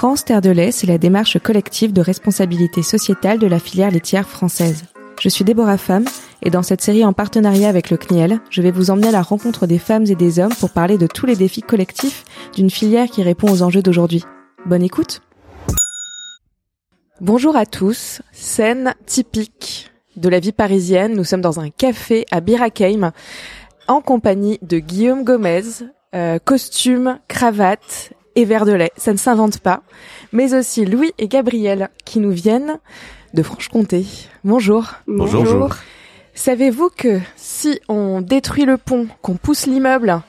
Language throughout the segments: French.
France Terre de lait, c'est la démarche collective de responsabilité sociétale de la filière laitière française. Je suis Déborah Femme et dans cette série en partenariat avec le CNIEL, je vais vous emmener à la rencontre des femmes et des hommes pour parler de tous les défis collectifs d'une filière qui répond aux enjeux d'aujourd'hui. Bonne écoute Bonjour à tous, scène typique de la vie parisienne. Nous sommes dans un café à Birakeim en compagnie de Guillaume Gomez, euh, costume, cravate et verre de lait. Ça ne s'invente pas. Mais aussi Louis et Gabriel qui nous viennent de Franche-Comté. Bonjour. Bonjour. Savez-vous que si on détruit le pont, qu'on pousse l'immeuble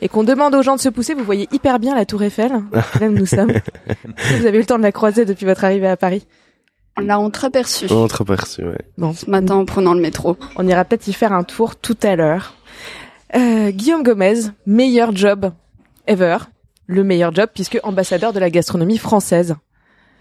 et qu'on demande aux gens de se pousser, vous voyez hyper bien la tour Eiffel, là où nous sommes. vous avez eu le temps de la croiser depuis votre arrivée à Paris. On l'a entreaperçu. On entreaperçu, ouais. Bon. Ce matin en prenant le métro. On ira peut-être y faire un tour tout à l'heure. Euh, Guillaume Gomez, meilleur job ever. Le meilleur job puisque ambassadeur de la gastronomie française.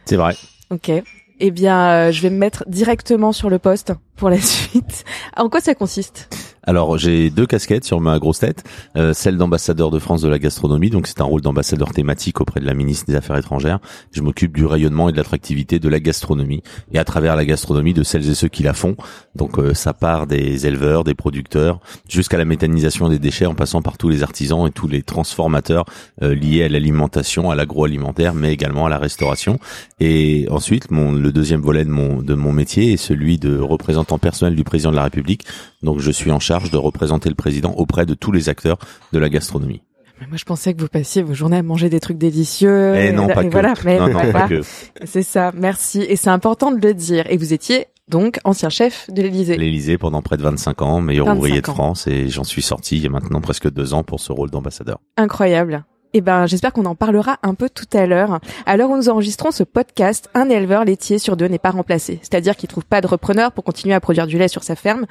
C'est vrai. Ok. Eh bien, euh, je vais me mettre directement sur le poste pour la suite. En quoi ça consiste? Alors j'ai deux casquettes sur ma grosse tête, euh, celle d'ambassadeur de France de la gastronomie, donc c'est un rôle d'ambassadeur thématique auprès de la ministre des Affaires étrangères. Je m'occupe du rayonnement et de l'attractivité de la gastronomie et à travers la gastronomie de celles et ceux qui la font. Donc euh, ça part des éleveurs, des producteurs, jusqu'à la méthanisation des déchets, en passant par tous les artisans et tous les transformateurs euh, liés à l'alimentation, à l'agroalimentaire, mais également à la restauration. Et ensuite, mon, le deuxième volet de mon de mon métier est celui de représentant personnel du président de la République. Donc je suis en charge de représenter le président auprès de tous les acteurs de la gastronomie. moi, je pensais que vous passiez vos journées à manger des trucs délicieux. Et eh non, pas que. Voilà, mais non, non, pas que. C'est ça. Merci. Et c'est important de le dire. Et vous étiez donc ancien chef de l'Élysée. L'Élysée pendant près de 25 ans, meilleur ouvrier de France, et j'en suis sorti il y a maintenant presque deux ans pour ce rôle d'ambassadeur. Incroyable. Eh ben, j'espère qu'on en parlera un peu tout à l'heure. À l'heure où nous enregistrons ce podcast, un éleveur laitier sur deux n'est pas remplacé. C'est-à-dire qu'il trouve pas de repreneur pour continuer à produire du lait sur sa ferme.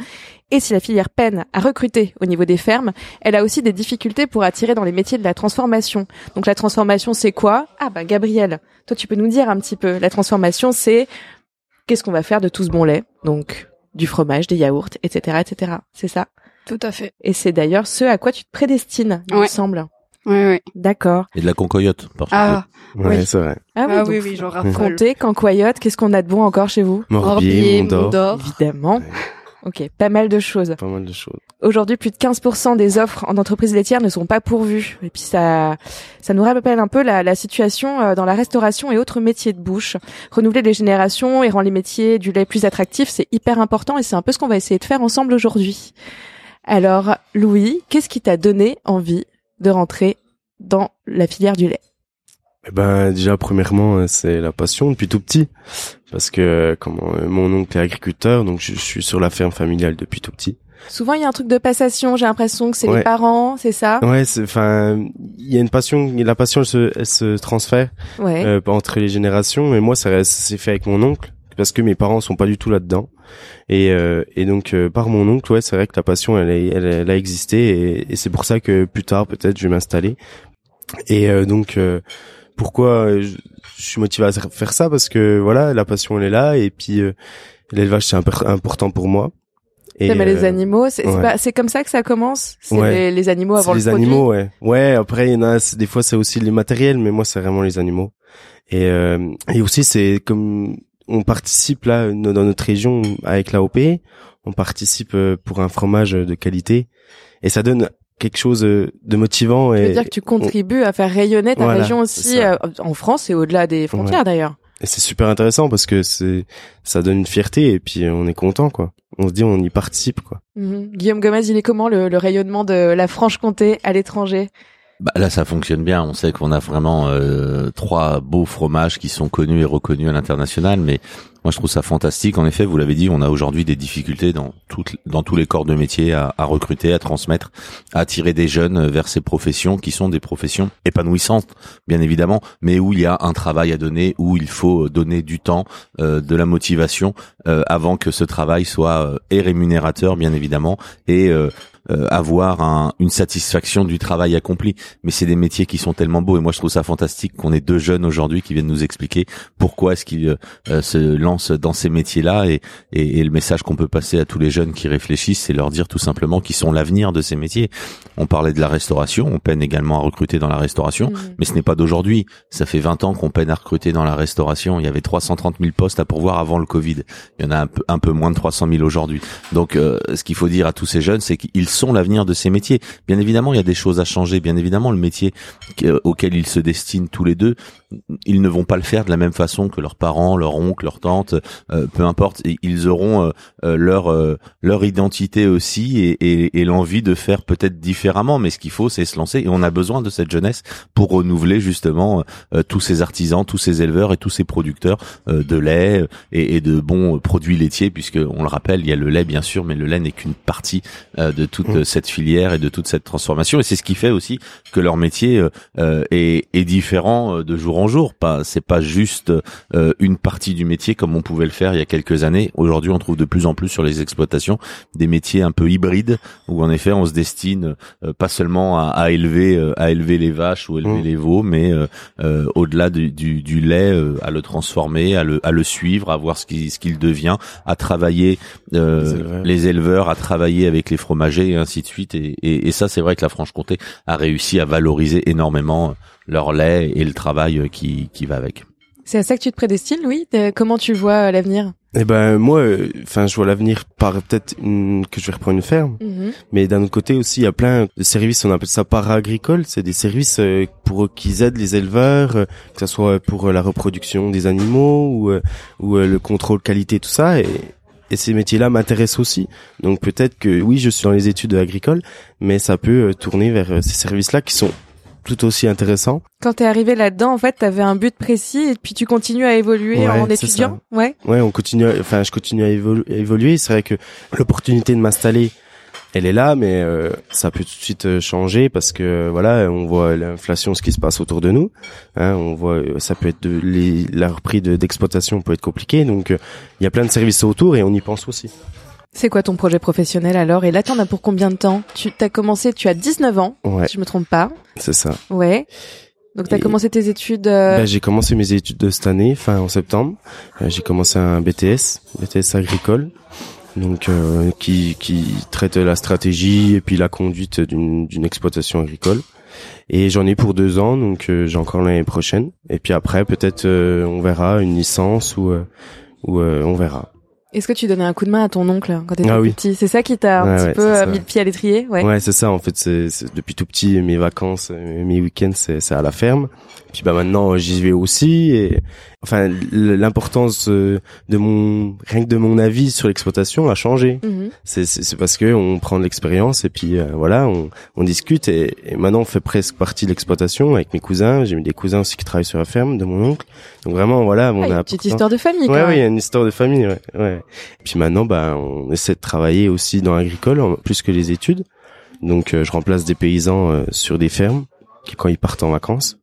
Et si la filière peine à recruter au niveau des fermes, elle a aussi des difficultés pour attirer dans les métiers de la transformation. Donc la transformation, c'est quoi? Ah ben, Gabriel, toi tu peux nous dire un petit peu. La transformation, c'est qu'est-ce qu'on va faire de tout ce bon lait? Donc du fromage, des yaourts, etc., etc. C'est ça? Tout à fait. Et c'est d'ailleurs ce à quoi tu te prédestines, il me semble. Oui, oui. D'accord. Et de la concoyote, par Ah, ouais, c'est vrai. Ah oui, ah, donc, oui, oui, j'en raffole. Comté, Cancoyote, qu'est-ce qu'on a de bon encore chez vous? Morbier, Mont d'Or. Évidemment. Ok, pas mal de choses. Pas mal de choses. Aujourd'hui, plus de 15% des offres en entreprise laitière ne sont pas pourvues. Et puis ça, ça nous rappelle un peu la, la situation euh, dans la restauration et autres métiers de bouche. Renouveler les générations et rendre les métiers du lait plus attractifs, c'est hyper important et c'est un peu ce qu'on va essayer de faire ensemble aujourd'hui. Alors, Louis, qu'est-ce qui t'a donné envie de rentrer dans la filière du lait. Eh ben déjà premièrement c'est la passion depuis tout petit. Parce que comment mon oncle est agriculteur donc je, suis sur la ferme familiale depuis tout petit. Souvent il y a un truc de passation, j'ai l'impression que c'est les parents, c'est ça? Ouais, c'est enfin il y a une passion, la passion elle se, elle se transfère ouais. euh, entre les générations. Mais moi ça s'est fait avec mon oncle parce que mes parents sont pas du tout là-dedans et euh, et donc euh, par mon oncle ouais c'est vrai que la passion elle, elle, elle a existé et, et c'est pour ça que plus tard peut-être je vais m'installer et euh, donc euh, pourquoi je, suis motivé à faire ça? Parce que voilà la passion elle est là et puis euh, l'élevage c'est important pour moi. Et les animaux, c'est ouais. comme ça que ça commence? C'est ouais. les, les, animaux avant le les produit? animaux, ouais. Ouais. Après, il y en a des fois c'est aussi les matériels, mais moi c'est vraiment les animaux. Et et aussi c'est comme on participe là dans notre région avec l'AOP, on participe pour un fromage de qualité et ça donne quelque chose de motivant. Et dire que tu contribues à faire rayonner ta voilà, région aussi euh, en France et au-delà des frontières ouais. d'ailleurs. Et c'est super intéressant parce que c'est ça donne une fierté et puis on est content quoi. On se dit on y participe quoi. -hmm. Guillaume Gomez, il est comment le, le rayonnement de la Franche-Comté à l'étranger? Bah là, ça fonctionne bien. On sait qu'on a vraiment euh, trois beaux fromages qui sont connus et reconnus à l'international, mais moi je trouve ça fantastique. En effet, vous l'avez dit, on a aujourd'hui des difficultés dans toutes, dans tous les corps de métier à, à, recruter, à transmettre, à attirer des jeunes vers ces professions qui sont des professions épanouissantes, bien évidemment, mais où il y a un travail à donner, où il faut donner du temps, euh, de la motivation euh, avant que ce travail soit et rémunérateur, bien évidemment, et euh, avoir un, une satisfaction du travail accompli. Mais c'est des métiers qui sont tellement beaux et moi je trouve ça fantastique qu'on ait deux jeunes aujourd'hui qui viennent nous expliquer pourquoi est-ce qu'ils euh, se lancent dans ces métiers-là et, et, et le message qu'on peut passer à tous les jeunes qui réfléchissent, c'est leur dire tout simplement qu'ils sont l'avenir de ces métiers. On parlait de la restauration, on peine également à recruter dans la restauration, Mhm. mais ce n'est pas d'aujourd'hui. Ça fait 20 ans qu'on peine à recruter dans la restauration. Il y avait 330 000 postes à pourvoir avant le Covid. Il y en a un peu, un peu moins de 300 000 aujourd'hui. Donc, euh, ce qu'il faut dire à tous ces jeunes, c'est qu'ils sont l'avenir de ces métiers. Bien évidemment, il y a des choses à changer. Bien évidemment, le métier que- auquel ils se destinent tous les deux, ils ne vont pas le faire de la même façon que leurs parents, leurs oncles, leurs tantes, euh, peu importe. Ils auront euh, euh, leur euh, leur identité aussi et, et, et l'envie de faire peut-être différemment. Mais ce qu'il faut, c'est se lancer. Et on a besoin de cette jeunesse pour renouveler justement euh, tous ces artisans, tous ces éleveurs et tous ces producteurs euh, de lait euh, et, et de bons euh, produits laitiers, puisque on le rappelle, il y a le lait bien sûr, mais le lait n'est qu'une partie euh, de toute Mm. euh, cette filière et de toute cette transformation. Et c'est ce qui fait aussi que leur métier euh, euh, est, est différent euh, de jour en jour. Pas, c'est pas juste euh, une partie du métier comme on pouvait le faire il y a quelques années. Aujourd'hui, on trouve de plus en plus sur les exploitations des métiers un peu hybrides où en effet on se destine euh, pas seulement à, à élever euh, à élever les vaches ou élever Mm. les veaux, mais au-delà du, du, du lait, euh, à le transformer, à le, à le suivre, à voir ce qu'il ce qu'il devient, à travailler euh, Les éleveurs. à travailler avec les fromagers ainsi de suite. Et, et, et ça, c'est vrai que la Franche-Comté a réussi à valoriser énormément leur lait et le travail euh, qui, qui va avec. C'est à ça que tu te prédestines, Louis? Euh, Comment tu vois euh, l'avenir? Eh ben moi, euh, enfin, je vois l'avenir par peut-être une- que je vais reprendre une ferme, Mhm. mais d'un autre côté aussi, il y a plein de services. On appelle ça para-agricole. C'est des services euh, pour qu'ils aident les éleveurs, euh, que ce soit pour euh, la reproduction des animaux ou euh, ou euh, le contrôle qualité, tout ça. Et, et ces métiers-là m'intéressent aussi. Donc peut-être que oui, je suis dans les études agricoles, mais ça peut euh, tourner vers euh, ces services-là qui sont tout aussi intéressants. Quand t'es arrivé là-dedans, en fait, t'avais un but précis et puis tu continues à évoluer Ouais, en étudiant. Ouais. Ouais, on continue, à- enfin, je continue à évolu- à évoluer. C'est vrai que l'opportunité de m'installer, elle est là, mais euh, ça peut tout de suite euh, changer parce que euh, voilà, on voit l'inflation, ce qui se passe autour de nous. Hein, on voit, euh, ça peut être de les, la reprise de- d'exploitation peut être compliqué. Donc, il y a plein de services autour et on y pense aussi. C'est quoi ton projet professionnel alors? Et là, t'en as pour combien de temps? Tu t'as commencé, tu as 19 ans, Ouais, si je me trompe pas. c'est ça. Ouais. Donc t'as Et- commencé tes études. euh, Ben, j'ai commencé mes études de cette année, fin en septembre. Euh, j'ai commencé un BTS, BTS agricole, donc euh, qui qui traite la stratégie et puis la conduite d'une d'une exploitation agricole. Et j'en ai pour deux ans, donc euh, j'ai encore l'année prochaine. Et puis après, peut-être euh, on verra une licence ou euh, ou euh, on verra. Est-ce que tu donnais un coup de main à ton oncle quand t'étais Ah oui. petit? C'est ça qui t'a un petit ouais, peu euh, mis le pied à l'étrier? Ouais. Ouais, c'est ça. En fait, c'est depuis tout petit, mes vacances, mes week-ends, c'est c'est à la ferme. Puis bah maintenant, j'y vais aussi. Et enfin, l'importance euh, de mon rien que de mon avis sur l'exploitation a changé. Mhm. C'est parce que on prend de l'expérience et puis euh, voilà, on on discute et, et maintenant on fait presque partie de l'exploitation avec mes cousins. J'ai mis des cousins aussi qui travaillent sur la ferme de mon oncle. Donc vraiment, voilà, on Ah, a une un petite histoire de famille. Ouais, oui, il y même. a une histoire de famille, ouais. ouais. Puis maintenant, bah, on essaie de travailler aussi dans l'agricole, plus que les études. Donc, euh, je remplace des paysans euh, sur des fermes, qui quand ils partent en vacances.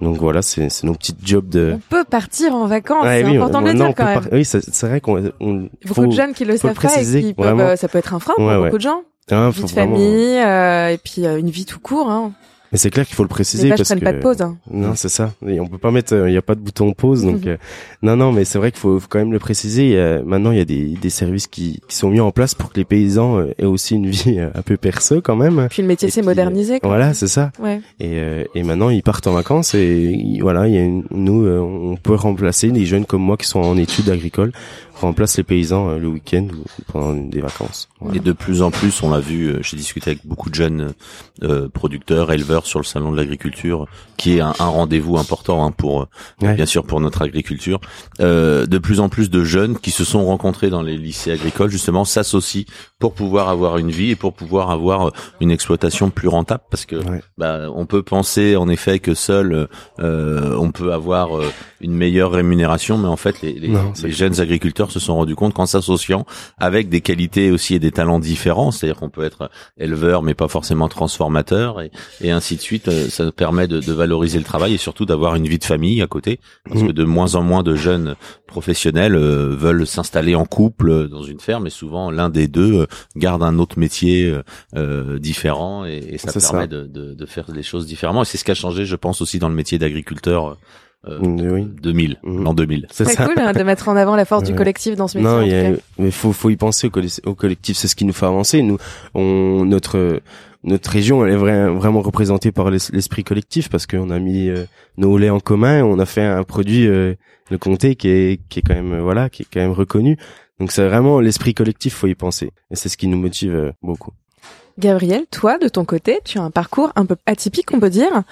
Donc voilà, c'est nos petits jobs de. On peut partir en vacances. Ouais, c'est oui, important de le dire quand même. par- Oui, c'est vrai qu'on on, Beaucoup de jeunes qui le faut savent pas et qui peuvent, euh, ça peut être un frein pour Ouais, beaucoup de gens. hein, Vie faut de vraiment- famille euh, et puis euh, une vie tout court. Hein. Mais c'est clair qu'il faut le Les préciser vaches parce prennent que pas de pause. Hein. non, c'est ça. Et on peut pas mettre, il y a pas de bouton pause, donc Mhm. euh, non, non, mais c'est vrai qu'il faut, faut quand même le préciser. Il y a- maintenant, il y a des, des services qui, qui sont mis en place pour que les paysans euh, aient aussi une vie euh, un peu perso quand même. Puis le métier s'est modernisé. quoi. Voilà, c'est ça. Ouais. Et, euh, et maintenant, ils partent en vacances et voilà, il y a une- nous, euh, on peut remplacer les jeunes comme moi qui sont en études agricoles, remplace les paysans euh, le week-end ou pendant des vacances. Voilà. Et de plus en plus, on l'a vu, euh, j'ai discuté avec beaucoup de jeunes euh, producteurs, éleveurs sur le salon de l'agriculture, qui est un, un rendez-vous important hein, pour, euh, Ouais. bien sûr, pour notre agriculture. Euh, de plus en plus de jeunes qui se sont rencontrés dans les lycées agricoles, justement, s'associent pour pouvoir avoir une vie et pour pouvoir avoir euh, une exploitation plus rentable, parce que Ouais. bah, on peut penser en effet que seul euh, on peut avoir euh, une meilleure rémunération, mais en fait les, les, Non, les jeunes agriculteurs se sont rendus compte qu'en s'associant avec des qualités aussi et des talents différents, c'est-à-dire qu'on peut être éleveur mais pas forcément transformateur et, et ainsi ainsi de suite. euh, Ça permet de, de valoriser le travail et surtout d'avoir une vie de famille à côté, parce Mhm. que de moins en moins de jeunes professionnels euh, veulent s'installer en couple euh, dans une ferme, et souvent l'un des deux garde un autre métier euh, différent, et, et ça permet ça. De, de, de faire les choses différemment. Et c'est ce qui a changé, je pense, aussi dans le métier d'agriculteur. Euh, Mm, oui. 2000, Mhm. l'an 2000. C'est cool hein, de mettre en avant la force du collectif dans ce métier. Non, y a, mais faut faut y penser au, collectif, c'est ce qui nous fait avancer. Nous, on notre notre région, elle est vra- vraiment représentée par l'es- l'esprit collectif parce qu'on a mis euh, nos laits en commun, on a fait un produit euh, le comté qui est qui est quand même voilà, qui est quand même reconnu. Donc c'est vraiment l'esprit collectif, faut y penser. Et c'est ce qui nous motive euh, beaucoup. Gabriel, toi, de ton côté, tu as un parcours un peu atypique, on peut dire,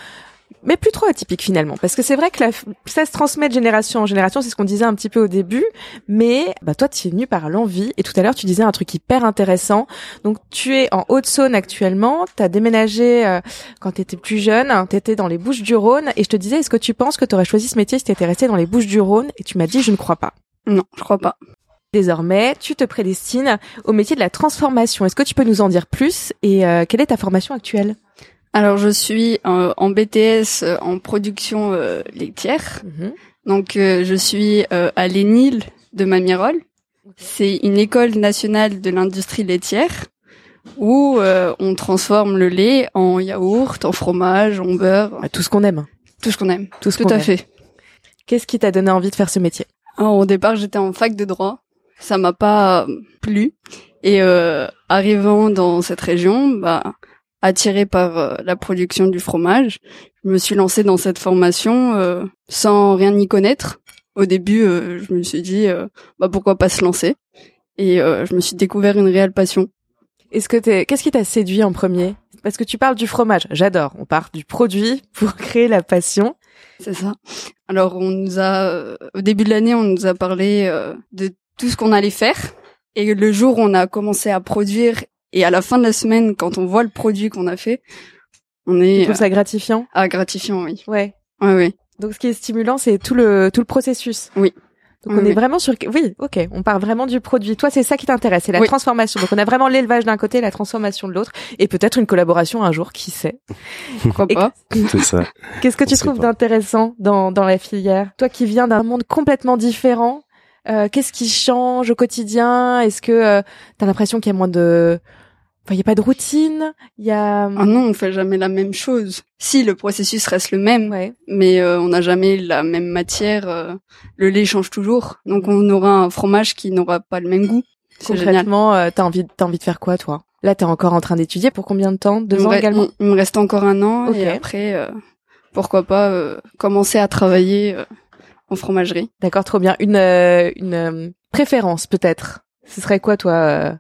mais plus trop atypique finalement, parce que c'est vrai que la, ça se transmet de génération en génération, c'est ce qu'on disait un petit peu au début, mais bah toi, tu es venu par l'envie, et tout à l'heure, tu disais un truc hyper intéressant. Donc, tu es en Haute-Saône actuellement, tu as déménagé euh, quand tu étais plus jeune, tu étais dans les Bouches-du-Rhône, et je te disais, est-ce que tu penses que tu aurais choisi ce métier si tu étais resté dans les Bouches-du-Rhône? Et tu m'as dit, je ne crois pas. Non, je crois pas. Désormais, tu te prédestines au métier de la transformation. Est-ce que tu peux nous en dire plus? Et euh, quelle est ta formation actuelle? Alors je suis euh, en BTS euh, en production euh, laitière. Donc euh, je suis euh, à l'ENIL de Mamirol. C'est une école nationale de l'industrie laitière où euh, on transforme le lait en yaourt, en fromage, en beurre, Bah, Tout ce qu'on aime. tout ce qu'on aime. Tout ce Tout à aime. fait. Qu'est-ce qui t'a donné envie de faire ce métier? Alors, au départ, j'étais en fac de droit. Ça m'a pas plu. Et euh, arrivant dans cette région, bah, attiré par euh, la production du fromage, je me suis lancée dans cette formation euh, sans rien y connaître. Au début, euh, je me suis dit, euh, bah pourquoi pas se lancer? Et euh, je me suis découvert une réelle passion. Est-ce que t'es qu'est-ce qui t'a séduit en premier? Parce que tu parles du fromage, j'adore. On part du produit pour créer la passion. C'est ça. Alors, on nous a, euh, au début de l'année, on nous a parlé euh, de tout ce qu'on allait faire. Et le jour où on a commencé à produire, et à la fin de la semaine, quand on voit le produit qu'on a fait, on Tu est trouves ça gratifiant? Ah, gratifiant, oui. Ouais. Ouais, oui. Donc ce qui est stimulant, c'est tout le tout le processus. Oui. Donc Oui, on est oui. vraiment sur oui, OK, on part vraiment du produit. Toi, c'est ça qui t'intéresse, c'est la Oui. transformation. Donc on a vraiment l'élevage d'un côté, la transformation de l'autre et peut-être une collaboration un jour, qui sait? Pourquoi pas? C'est ça. Qu'est-ce que tu On trouves d'intéressant dans, dans la filière? Toi qui viens d'un monde complètement différent, euh, qu'est-ce qui change au quotidien? Est-ce que euh, t'as l'impression qu'il y a moins de... Enfin, il y a pas de routine Il y a... Ah non, on fait jamais la même chose. Si, le processus reste le même, Ouais. mais euh, on n'a jamais la même matière. euh, le lait change toujours. Donc, on aura un fromage qui n'aura pas le même goût. Concrètement, euh, t'as envie, t'as envie de faire quoi, toi? Là, t'es encore en train d'étudier pour combien de temps? Deux il ans également? Il me reste encore un an et après, euh, pourquoi pas euh, commencer à travailler euh, en fromagerie. D'accord, trop bien. Une, euh, une euh, préférence, peut-être? Ce serait quoi, toi euh,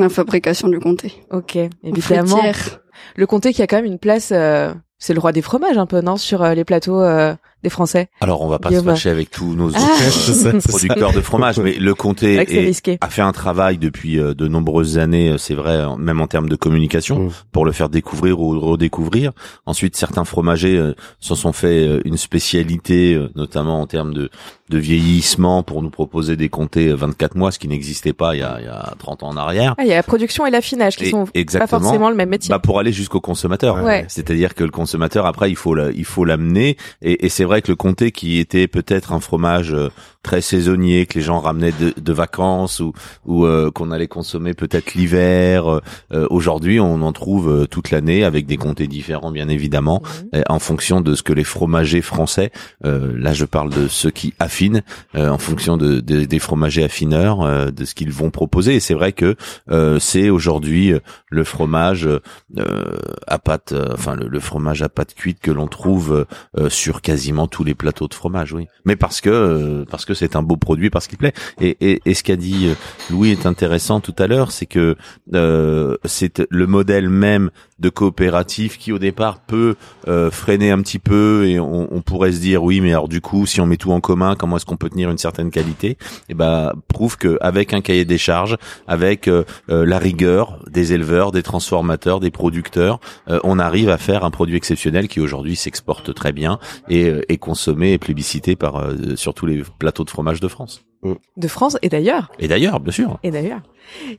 La fabrication du comté. Ok, En évidemment. fruitière. Le comté qui a quand même une place... euh, c'est le roi des fromages, un peu, non? Sur euh, les plateaux euh, des Français. Alors on va pas Guillaume. se fâcher avec tous nos Ah. autres, euh, producteurs de fromage, mais le comté est- a fait un travail depuis euh, de nombreuses années, euh, c'est vrai, même en termes de communication, Mm. pour le faire découvrir ou redécouvrir. Ensuite, certains fromagers euh, s'en sont fait une spécialité, notamment en termes de, de vieillissement, pour nous proposer des comtés euh, 24 mois, ce qui n'existait pas il y, a, il y a 30 ans en arrière. Ah, il y a la production et l'affinage qui Et- sont pas forcément le même métier. Bah pour aller jusqu'au consommateur. Ouais. C'est-à-dire que le consommateur après il faut la- il faut l'amener et, et c'est vrai que le comté qui était peut-être un fromage euh, très saisonnier que les gens ramenaient de, de vacances ou ou euh, qu'on allait consommer peut-être l'hiver. euh, euh, Aujourd'hui on en trouve euh, toute l'année avec des comtés différents bien évidemment Mhm. en fonction de ce que les fromagers français, euh, là je parle de ceux qui affinent, euh, en fonction de, de- des fromagers affineurs, euh, de ce qu'ils vont proposer. Et c'est vrai que euh, c'est aujourd'hui le fromage euh, à pâte, euh, enfin le, le fromage à pâte cuite que l'on trouve euh, sur quasiment tous les plateaux de fromage, oui. Mais parce que euh, parce que c'est un beau produit, parce qu'il plaît. Et, et, ce qu'a dit euh, Louis est intéressant tout à l'heure, c'est que euh, c'est le modèle même de coopérative qui au départ peut euh, freiner un petit peu et on, pourrait se dire oui mais alors du coup si on met tout en commun comment est-ce qu'on peut tenir une certaine qualité? Et ben prouve que avec un cahier des charges avec euh, euh, la rigueur des éleveurs des transformateurs des producteurs on arrive à faire un produit exceptionnel qui aujourd'hui s'exporte très bien et est consommé et plébiscité par sur tous les plateaux de fromage de France De France et d'ailleurs. et d'ailleurs bien sûr Et d'ailleurs.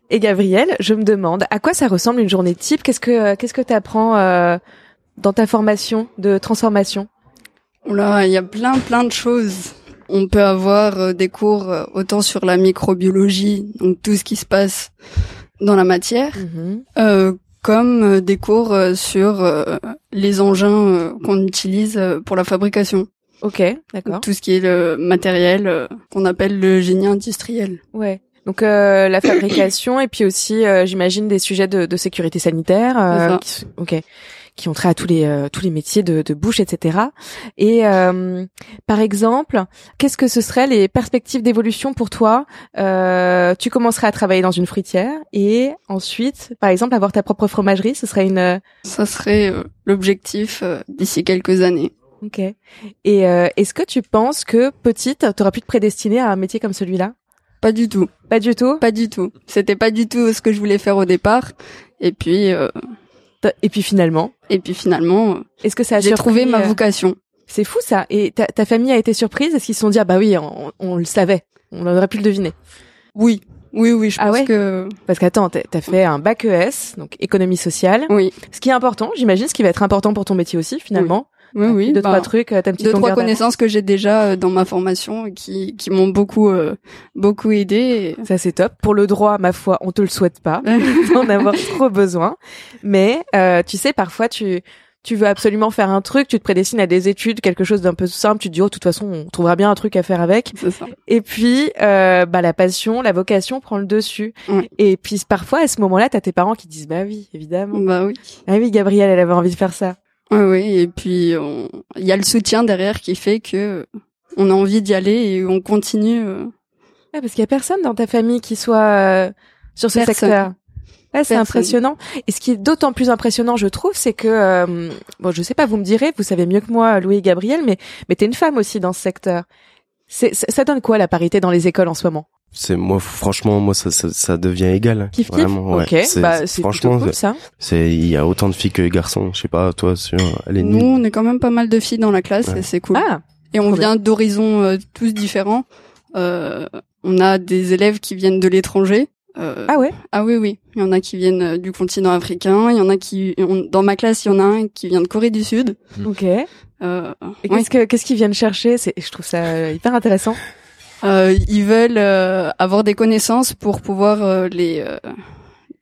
Et Gabriel, je me demande à quoi ça ressemble une journée type? Qu'est-ce que qu'est-ce que t'apprends euh, dans ta formation de transformation? Oula, il y a plein plein de choses. On peut avoir euh, des cours euh, autant sur la microbiologie, donc tout ce qui se passe dans la matière, Mhm. euh, comme des cours sur les engins qu'on utilise pour la fabrication. Ok, d'accord. Tout ce qui est le matériel euh, qu'on appelle le génie industriel. Ouais. Donc euh, la fabrication et puis aussi, euh, j'imagine, des sujets de, de sécurité sanitaire. Ça. qui, ok. Qui ont trait à tous les euh, tous les métiers de, de bouche, etc. Et euh, par exemple, qu'est-ce que ce serait les perspectives d'évolution pour toi? Euh, Tu commencerais à travailler dans une fruitière et ensuite, par exemple, avoir ta propre fromagerie. Ce serait une Ça serait euh, l'objectif euh, d'ici quelques années. Ok. Et euh, est-ce que tu penses que petite, t'aurais pu te prédestiner à un métier comme celui-là? Pas du tout. Pas du tout? Pas du tout. C'était pas du tout ce que je voulais faire au départ. Et puis, euh, Et puis finalement, et puis finalement, euh, est-ce que ça a j'ai trouvé ma euh, vocation. C'est fou ça. Et ta, ta famille a été surprise? Est-ce qu'ils se sont dit ah bah oui, on, on le savait, on aurait pu le deviner Oui, oui, oui. Je Ah pense ouais? que Parce qu'attends, t'as t'as fait un bac ES, donc économie sociale. oui, Ce qui est important, j'imagine, ce qui va être important pour ton métier aussi finalement. oui, oui. Deux bah, trois trucs, euh, une petite deux trois connaissances que j'ai déjà euh, dans ma formation qui qui m'ont beaucoup euh, beaucoup aidé. Ça c'est top. Pour le droit, ma foi, on te le souhaite pas d'en avoir trop besoin. Mais euh, tu sais, parfois tu tu veux absolument faire un truc, tu te prédestines à des études, quelque chose d'un peu simple, tu te dis oh de toute façon on trouvera bien un truc à faire avec. Ça. Et puis euh, bah la passion, la vocation prend le dessus. Ouais. Et puis parfois à ce moment-là, t'as tes parents qui disent bah oui évidemment. Bah oui. Ah oui Gabrielle, elle avait envie de faire ça. Oui, oui. Et puis on- il y a le soutien derrière qui fait que on a envie d'y aller et on continue. euh, Ouais, parce qu'il y a personne dans ta famille qui soit euh, sur ce Personne. secteur. Ouais, c'est impressionnant. Et ce qui est d'autant plus impressionnant, je trouve, c'est que euh, bon, je sais pas, vous me direz, vous savez mieux que moi, Louis et Gabriel, mais mais t'es une femme aussi dans ce secteur. C'est ça donne quoi la parité dans les écoles en ce moment? C'est moi, franchement, moi, ça, ça, ça devient égal. Kiff kiff. Vraiment, ouais. ok, C'est- bah c'est franchement, cool ça. c'est, il y a autant de filles que de garçons. Je sais pas, toi, sur, elle est Nous, on est quand même pas mal de filles dans la classe Ouais. et c'est cool. Ah, Et on vient d'horizons euh, tous différents. Euh, on a des élèves qui viennent de l'étranger. Euh, ah ouais? ah oui, oui. Il y en a qui viennent euh, du continent africain. Il y en a qui, on- dans ma classe, il y en a un qui vient de Corée du Sud. Ok. Et Euh, ouais. qu'est-ce que qu'est-ce qu'ils viennent chercher? C'est, je trouve ça hyper intéressant. Euh, ils veulent euh, avoir des connaissances pour pouvoir euh, les euh,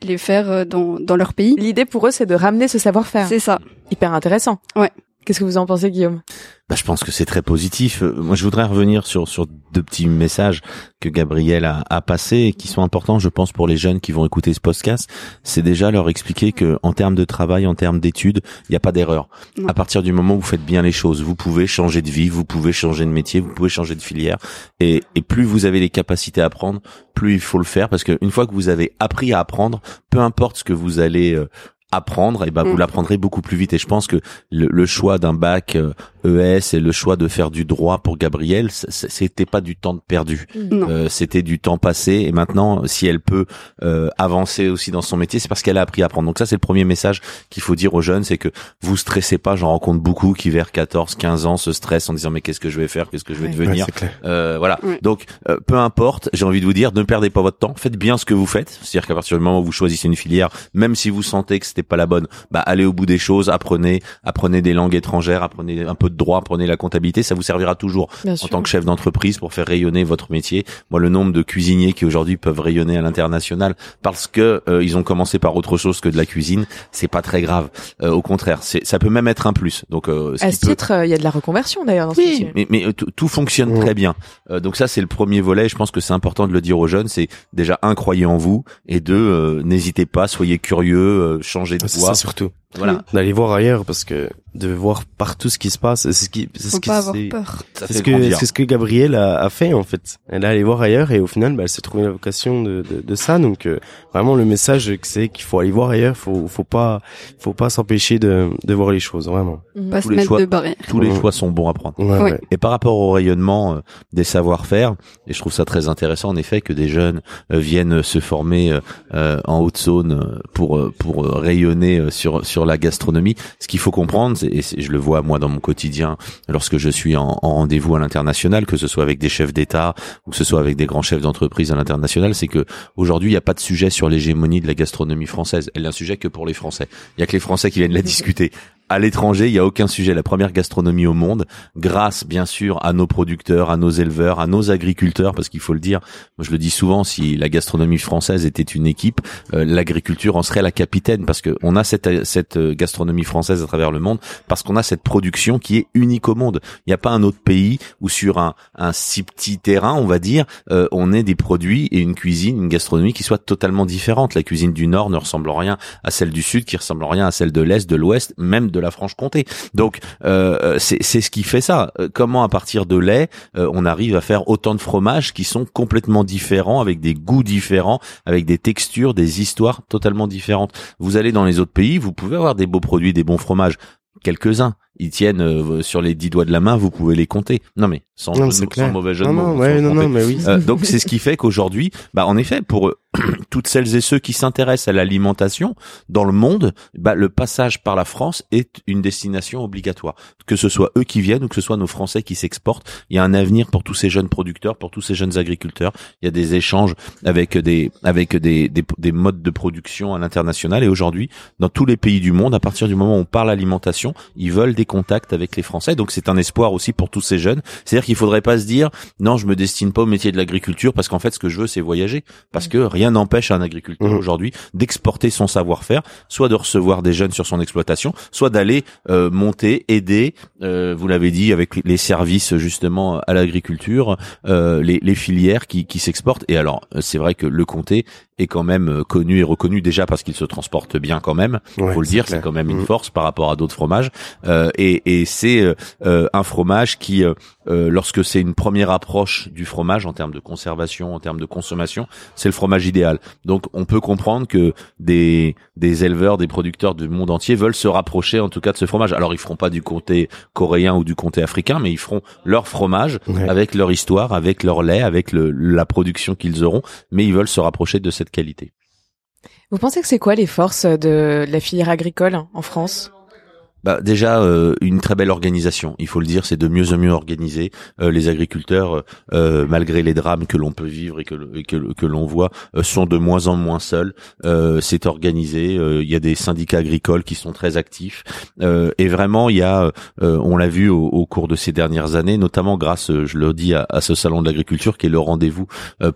les faire euh, dans dans leur pays. L'idée pour eux, c'est de ramener ce savoir-faire. C'est ça. Hyper intéressant. Ouais. Qu'est-ce que vous en pensez, Guillaume? Bah, je pense que c'est très positif. Euh, Moi, je voudrais revenir sur sur deux petits messages que Gabriel a, a passés et qui sont importants, je pense, pour les jeunes qui vont écouter ce podcast. C'est déjà leur expliquer que, en termes de travail, en termes d'études, il n'y a pas d'erreur. À partir du moment où vous faites bien les choses, vous pouvez changer de vie, vous pouvez changer de métier, vous pouvez changer de filière. Et, et plus vous avez les capacités à apprendre, plus il faut le faire parce qu'une fois que vous avez appris à apprendre, peu importe ce que vous allez euh, apprendre, et ben vous Mm. l'apprendrez beaucoup plus vite. Et je pense que le, le choix d'un bac euh, ES et le choix de faire du droit pour Gabrielle, c'était pas du temps de perdu. Non. Euh, c'était du temps passé. Et maintenant, si elle peut euh, avancer aussi dans son métier, c'est parce qu'elle a appris à apprendre. Donc ça, c'est le premier message qu'il faut dire aux jeunes, c'est que vous stressez pas. J'en rencontre beaucoup qui vers 14, 15 ans se stressent en disant mais qu'est-ce que je vais faire, qu'est-ce que je vais Ouais. Devenir? Euh, voilà. Ouais. Donc, euh, peu importe, j'ai envie de vous dire, ne perdez pas votre temps. Faites bien ce que vous faites. C'est-à-dire qu'à partir du moment où vous choisissez une filière, même si vous sentez que c'était pas la bonne, bah allez au bout des choses, apprenez, apprenez des langues étrangères, apprenez un peu de droit, apprenez la comptabilité. Ça vous servira toujours Bien en sûr. tant que chef d'entreprise pour faire rayonner votre métier. Moi, le nombre de cuisiniers qui aujourd'hui peuvent rayonner à l'international parce que euh, ils ont commencé par autre chose que de la cuisine, c'est pas très grave. Euh, au contraire, c'est ça peut même être un plus. Donc, euh, ce À ce peut- titre, euh, il y a de la reconversion d'ailleurs dans ce oui, mais, mais euh, tout, fonctionne Ouais. très bien. Euh, donc ça, c'est le premier volet. Je pense que c'est important de le dire aux jeunes. C'est déjà un, croyez en vous, et deux, euh, n'hésitez pas, soyez curieux, euh, changez de Ah, C'est voie. ça surtout. Voilà, D'aller voir ailleurs parce que de voir partout ce qui se passe, c'est ce qui, c'est ce Faut qui, pas avoir c'est- ce que, c'est ce que Gabrielle a, a fait en fait. Elle est allée voir ailleurs et au final, bah, elle s'est trouvée la vocation de, de, de ça. Donc euh, vraiment le message que c'est qu'il faut aller voir ailleurs. Faut, faut pas, faut pas s'empêcher de, de voir les choses vraiment. Mhm. Pas Tous se les mettre choix. de. Tous les choix sont bons à prendre. Ouais, Ouais. ouais. Et par rapport au rayonnement euh, des savoir-faire, et je trouve ça très intéressant en effet que des jeunes euh, viennent se former euh, en Haute-Saône pour pour euh, rayonner euh, sur sur la gastronomie. Ce qu'il faut comprendre, et je le vois moi dans mon quotidien lorsque je suis en, en rendez-vous à l'international, que ce soit avec des chefs d'État ou que ce soit avec des grands chefs d'entreprise à l'international, c'est que aujourd'hui il n'y a pas de sujet sur l'hégémonie de la gastronomie française. Elle est un sujet que pour les Français. Il y a que les Français qui viennent la discuter. à l'étranger, il y a aucun sujet. La première gastronomie au monde, grâce bien sûr à nos producteurs, à nos éleveurs, à nos agriculteurs, parce qu'il faut le dire. Moi, je le dis souvent, si la gastronomie française était une équipe, euh, l'agriculture en serait la capitaine, parce que on a cette cette gastronomie française à travers le monde, parce qu'on a cette production qui est unique au monde. Il n'y a pas un autre pays où sur un un si petit terrain, on va dire, euh, on ait des produits et une cuisine, une gastronomie qui soit totalement différente. La cuisine du Nord ne ressemble rien à celle du Sud, qui ressemble rien à celle de l'Est, de l'Ouest, même de la Franche-Comté. Donc euh, c'est ce qui fait ça. Euh, comment à partir de lait, euh, on arrive à faire autant de fromages qui sont complètement différents, avec des goûts différents, avec des textures, des histoires totalement différentes. Vous allez dans les autres pays, vous pouvez avoir des beaux produits, des bons fromages, quelques-uns ils tiennent euh, sur les dix doigts de la main, vous pouvez les compter. Non mais sans, mauvais jeu de mots. Non, non, mais oui. Euh, donc c'est ce qui fait qu'aujourd'hui, bah en effet, pour toutes celles et ceux qui s'intéressent à l'alimentation dans le monde, bah, le passage par la France est une destination obligatoire. Que ce soit eux qui viennent ou que ce soit nos Français qui s'exportent, il y a un avenir pour tous ces jeunes producteurs, pour tous ces jeunes agriculteurs. Il y a des échanges avec des avec des des, des modes de production à l'international et aujourd'hui, dans tous les pays du monde, à partir du moment où on parle alimentation, ils veulent des contacts avec les Français. Donc c'est un espoir aussi pour tous ces jeunes. C'est-à-dire qu'il faudrait pas se dire non, je me destine pas au métier de l'agriculture parce qu'en fait ce que je veux c'est voyager parce que rien n'empêche un agriculteur mmh. aujourd'hui d'exporter son savoir-faire, soit de recevoir des jeunes sur son exploitation, soit d'aller euh, monter, aider, euh, vous l'avez dit avec les services justement à l'agriculture, euh, les, les, filières qui, qui s'exportent. Et alors c'est vrai que le comté est quand même euh, connu et reconnu déjà parce qu'il se transporte bien quand même. Il faut le dire, c'est quand même une mm. force par rapport à d'autres fromages. Euh, et, et c'est euh, euh un fromage qui, euh, lorsque c'est une première approche du fromage en termes de conservation, en termes de consommation, c'est le fromage idéal. Donc on peut comprendre que des des éleveurs, des producteurs du monde entier veulent se rapprocher en tout cas de ce fromage. Alors ils feront pas du comté coréen ou du comté africain, mais ils feront leur fromage avec leur histoire, avec leur lait, avec le, la production qu'ils auront, mais ils veulent se rapprocher de cette qualité. Vous pensez que c'est quoi les forces de la filière agricole en France? Bah, déjà euh, une très belle organisation. Il faut le dire, c'est de mieux en mieux organisé. Euh, les agriculteurs, euh, malgré les drames que l'on peut vivre et que que, que l'on voit, sont de moins en moins seuls. c'est organisé. Il y a des syndicats agricoles qui sont très actifs. et vraiment, il y a, on l'a vu au, cours de ces dernières années, notamment grâce, je le dis, à, à ce salon de l'agriculture qui est le rendez-vous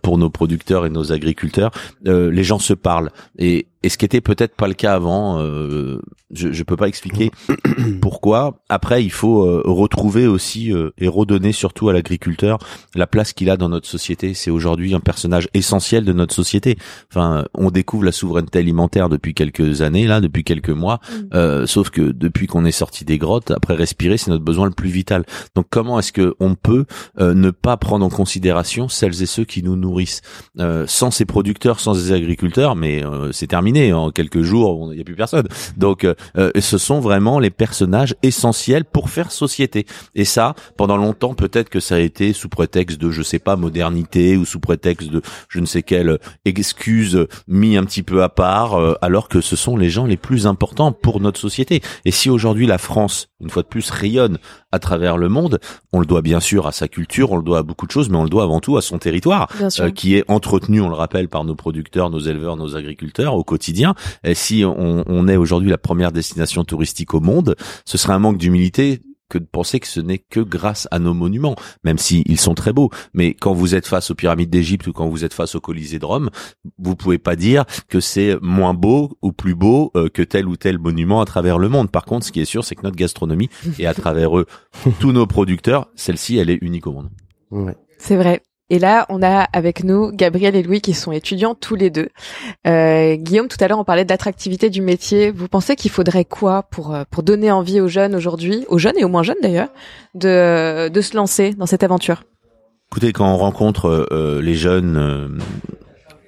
pour nos producteurs et nos agriculteurs. les gens se parlent et et ce qui était peut-être pas le cas avant, euh, je je peux pas expliquer pourquoi. Après, il faut euh, retrouver aussi euh, et redonner surtout à l'agriculteur la place qu'il a dans notre société. C'est aujourd'hui un personnage essentiel de notre société. Enfin, on découvre la souveraineté alimentaire depuis quelques années là, depuis quelques mois. Mm. sauf que depuis qu'on est sorti des grottes, après respirer, c'est notre besoin le plus vital. Donc, comment est-ce que on peut ne pas prendre en considération celles et ceux qui nous nourrissent? Sans ces producteurs, sans ces agriculteurs, mais c'est terminé en quelques jours, il n'y a plus personne. Donc, euh, euh, ce sont vraiment les personnages essentiels pour faire société. Et ça, pendant longtemps, peut-être que ça a été sous prétexte de, je sais pas, modernité ou sous prétexte de je ne sais quelle excuse mis un petit peu à part, euh, alors que ce sont les gens les plus importants pour notre société. Et si aujourd'hui la France, une fois de plus, rayonne à travers le monde, on le doit bien sûr à sa culture, on le doit à beaucoup de choses, mais on le doit avant tout à son territoire, qui est entretenu, on le rappelle, par nos producteurs, nos éleveurs, nos agriculteurs au quotidien quotidien. Et si on, on est aujourd'hui la première destination touristique au monde, ce serait un manque d'humilité que de penser que ce n'est que grâce à nos monuments, même si ils sont très beaux. Mais quand vous êtes face aux pyramides d'Égypte ou quand vous êtes face au Colisée de Rome, vous pouvez pas dire que c'est moins beau ou plus beau euh, que tel ou tel monument à travers le monde. Par contre, ce qui est sûr, c'est que notre gastronomie et à travers eux, tous nos producteurs, celle-ci, elle est unique au monde. Ouais. C'est vrai. Et là, on a avec nous Gabriel et Louis qui sont étudiants tous les deux. Euh, Guillaume, tout à l'heure, on parlait de l'attractivité du métier. Vous pensez qu'il faudrait quoi pour euh, pour donner envie aux jeunes aujourd'hui, aux jeunes et aux moins jeunes d'ailleurs, de de se lancer dans cette aventure? Écoutez, quand on rencontre euh, les jeunes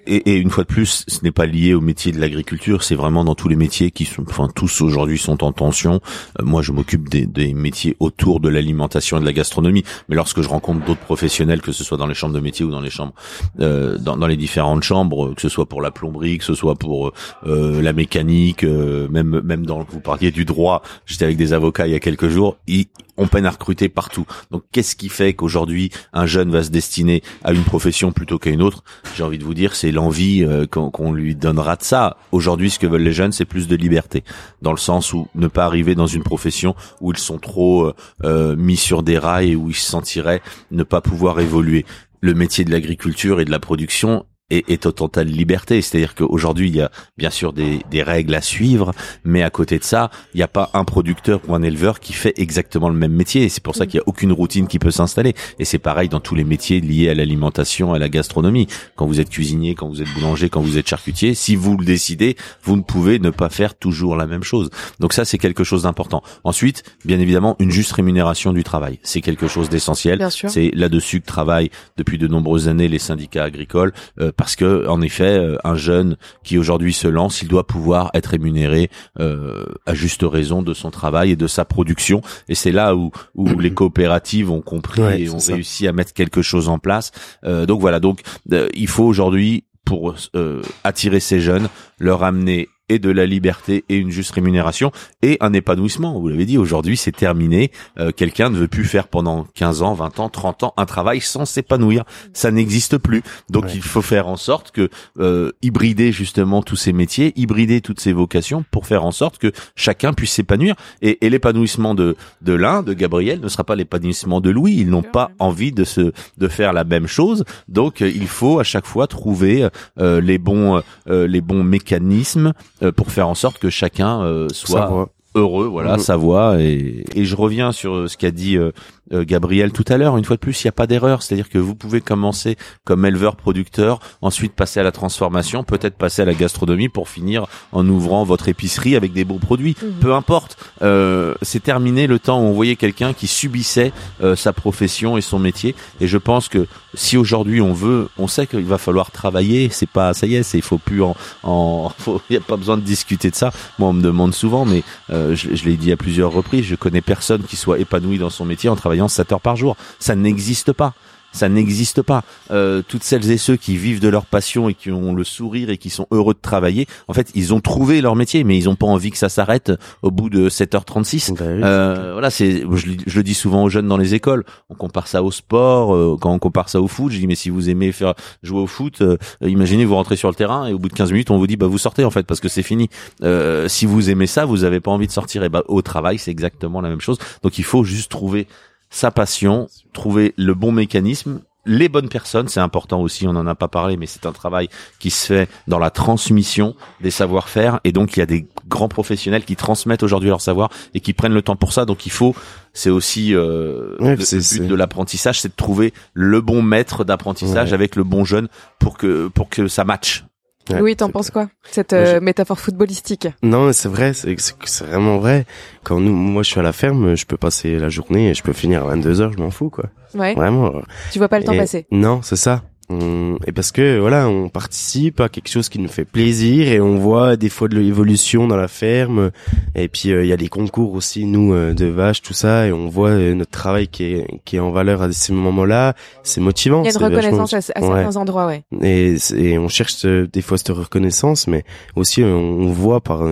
et, et, une fois de plus, ce n'est pas lié au métier de l'agriculture, c'est vraiment dans tous les métiers qui sont, enfin tous aujourd'hui sont en tension. Euh, moi, je m'occupe des, des, métiers autour de l'alimentation et de la gastronomie, mais lorsque je rencontre d'autres professionnels, que ce soit dans les chambres de métier ou dans les chambres, euh, dans, dans, les différentes chambres, que ce soit pour la plomberie, que ce soit pour euh, la mécanique, euh, même même dans vous parliez du droit, j'étais avec des avocats il y a quelques jours, on peine à recruter partout. Donc qu'est-ce qui fait qu'aujourd'hui un jeune va se destiner à une profession plutôt qu'à une autre? J'ai envie de vous dire, c'est l'envie euh, qu'on lui donnera de ça. Aujourd'hui, ce que veulent les jeunes, c'est plus de liberté, dans le sens où ne pas arriver dans une profession où ils sont trop euh, euh, mis sur des rails et où ils se sentiraient ne pas pouvoir évoluer. Le métier de l'agriculture et de la production est, est en totale liberté. C'est-à-dire qu'aujourd'hui, il y a bien sûr des, des, règles à suivre, mais à côté de ça, il n'y a pas un producteur ou un éleveur qui fait exactement le même métier. C'est pour ça qu'il n'y a aucune routine qui peut s'installer. Et c'est pareil dans tous les métiers liés à l'alimentation, à la gastronomie. Quand vous êtes cuisinier, quand vous êtes boulanger, quand vous êtes charcutier, si vous le décidez, vous ne pouvez ne pas faire toujours la même chose. Donc ça, c'est quelque chose d'important. Ensuite, bien évidemment, une juste rémunération du travail. C'est quelque chose d'essentiel. C'est là-dessus que travaillent depuis de nombreuses années les syndicats agricoles. Euh, parce que en effet, euh, un jeune qui aujourd'hui se lance, il doit pouvoir être rémunéré euh, à juste raison de son travail et de sa production. Et c'est là où, où les coopératives ont compris et ont réussi à mettre quelque chose en place. Euh, donc voilà, donc euh, il faut aujourd'hui pour attirer ces jeunes, leur amener et de la liberté et une juste rémunération et un épanouissement. Vous l'avez dit, aujourd'hui c'est terminé. Euh, quelqu'un ne veut plus faire pendant 15 ans, 20 ans, 30 ans un travail sans s'épanouir. Ça n'existe plus. Donc il faut faire en sorte que euh, hybrider justement tous ces métiers, hybrider toutes ces vocations pour faire en sorte que chacun puisse s'épanouir. Et, et l'épanouissement de, de l'un, de Gabriel, ne sera pas l'épanouissement de Louis. Ils n'ont pas envie de se de faire la même chose. Donc euh, il faut à chaque fois trouver euh, les bons euh, les bons mécanismes pour faire en sorte que chacun euh, soit heureux, voilà, mmh. sa voix. Et, et je reviens sur ce qu'a dit euh, euh, Gabriel tout à l'heure, une fois de plus, il n'y a pas d'erreur. C'est-à-dire que vous pouvez commencer comme éleveur producteur, ensuite passer à la transformation, peut-être passer à la gastronomie pour finir en ouvrant votre épicerie avec des bons produits. Mhm. Peu importe. Euh, c'est terminé le temps où on voyait quelqu'un qui subissait euh, sa profession et son métier. Et je pense que si aujourd'hui on veut, on sait qu'il va falloir travailler. C'est pas, ça y est, il faut plus en, en il n'y a pas besoin de discuter de ça. Moi, on me demande souvent, mais je, je l'ai dit à plusieurs reprises, je connais personne qui soit épanoui dans son métier en travaillant 7 heures par jour. Ça n'existe pas ça n'existe pas. Euh, toutes celles et ceux qui vivent de leur passion et qui ont le sourire et qui sont heureux de travailler, en fait, ils ont trouvé leur métier, mais ils n'ont pas envie que ça s'arrête au bout de 7h36. Bah euh, voilà, c'est, je, le dis souvent aux jeunes dans les écoles. On compare ça au sport, euh, quand on compare ça au foot, je dis mais si vous aimez faire jouer au foot, euh, imaginez vous rentrez sur le terrain et au bout de 15 minutes on vous dit bah vous sortez en fait parce que c'est fini. Euh, si vous aimez ça, vous avez pas envie de sortir. Et bah au travail c'est exactement la même chose. Donc il faut juste trouver sa passion, trouver le bon mécanisme, les bonnes personnes, c'est important aussi, on n'en a pas parlé, mais c'est un travail qui se fait dans la transmission des savoir-faire, et donc il y a des grands professionnels qui transmettent aujourd'hui leur savoir et qui prennent le temps pour ça. Donc il faut, c'est aussi euh, le, but de l'apprentissage, c'est de trouver le bon maître d'apprentissage avec le bon jeune pour que pour que ça matche. Oui, t'en penses quoi cette euh, métaphore footballistique? Non, c'est vrai, c'est vraiment vrai. Quand nous, moi, je suis à la ferme, je peux passer la journée et je peux finir à 22 heures, je m'en fous, quoi. Ouais. Vraiment. Tu vois pas le temps passer? Non, c'est ça et parce que voilà, on participe à quelque chose qui nous fait plaisir et on voit des fois de l'évolution dans la ferme. Et puis euh, il y a les concours aussi, nous euh, de vaches, tout ça, et on voit euh, notre travail qui est qui est en valeur à ces moments-là. C'est motivant. Il y a une reconnaissance à, certains endroits, ouais. Et, et on cherche des fois cette reconnaissance, mais aussi on, voit par,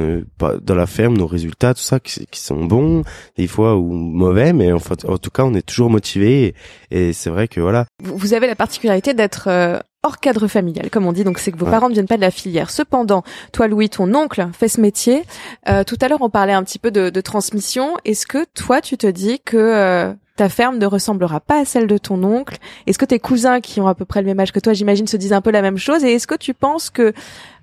dans la ferme nos résultats, tout ça, qui, qui, sont bons, des fois ou mauvais, mais en, fait, en tout cas on est toujours motivé. Et, et c'est vrai que voilà. Vous avez la particularité d'être euh, hors cadre familial, comme on dit. Donc c'est que vos parents ne viennent pas de la filière. Cependant, toi Louis, ton oncle fait ce métier. Euh, tout à l'heure, on parlait un petit peu de, de transmission. Est-ce que toi, tu te dis que euh, ta ferme ne ressemblera pas à celle de ton oncle? Est-ce que tes cousins qui ont à peu près le même âge que toi, j'imagine, se disent un peu la même chose? Et est-ce que tu penses que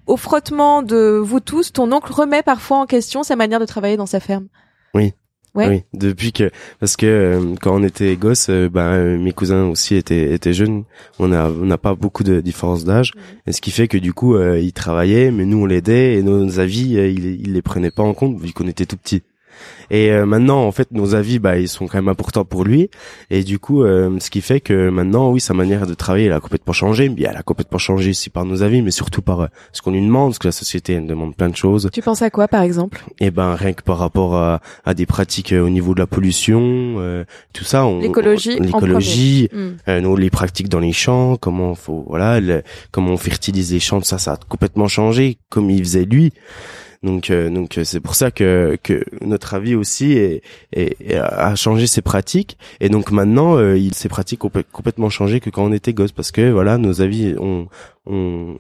au frottement de vous tous, ton oncle remet parfois en question sa manière de travailler dans sa ferme? Oui, oui, depuis que parce que euh, quand on était gosse, euh, bah, euh, mes cousins aussi étaient étaient jeunes. On a on n'a pas beaucoup de différence d'âge, mhm. et ce qui fait que du coup ils travaillaient, mais nous on l'aidait et nos avis ils ils les prenaient pas en compte vu qu'on était tout petits. Et euh, maintenant, en fait, nos avis, bah, ils sont quand même importants pour lui. Et du coup, euh, ce qui fait que maintenant, oui, sa manière de travailler, elle a complètement changé. Mais elle a complètement changé aussi par nos avis, mais surtout par euh, ce qu'on lui demande, parce que la société elle demande plein de choses. Tu penses à quoi, par exemple? Eh ben, rien que par rapport à, à des pratiques au niveau de la pollution, tout ça. L'écologie. L'écologie, nous, les pratiques dans les champs, comment faut, voilà, comment on fertilise les champs, ça, ça a complètement changé, comme il faisait lui. Donc euh, donc c'est pour ça que que notre avis aussi est, est, a changé ses pratiques et donc maintenant euh, il ses pratiques ont complètement changé que quand on était gosse parce que voilà nos avis ont ont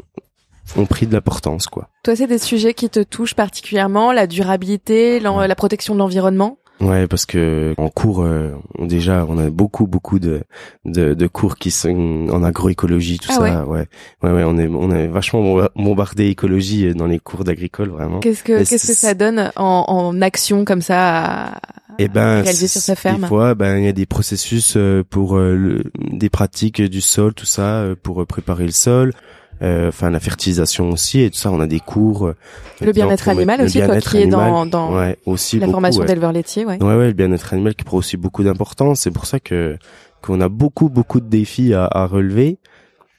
ont pris de l'importance quoi. Toi c'est des sujets qui te touchent particulièrement la durabilité, la protection de l'environnement? Ouais, parce que en cours, euh, déjà, on a beaucoup, beaucoup de, de, de cours qui sont en agroécologie, tout ah ça. Ouais. ouais. ouais, ouais, on est, on est vachement bombardé écologie dans les cours d'agricole, vraiment. Qu'est-ce que, qu'est-ce que ça donne en, en action comme ça à, et eh ben, réaliser sur sa ferme Des fois, ben, il y a des processus euh, pour euh, le, des pratiques du sol, tout ça, pour préparer le sol. Euh, enfin la fertilisation aussi et tout ça. On a des cours euh, le bien-être animal aussi toi qui est dans dans ouais, aussi la formation d'éleveur laitier ouais. ouais ouais le bien-être animal qui prend aussi beaucoup d'importance. C'est pour ça que qu'on a beaucoup beaucoup de défis à, à relever.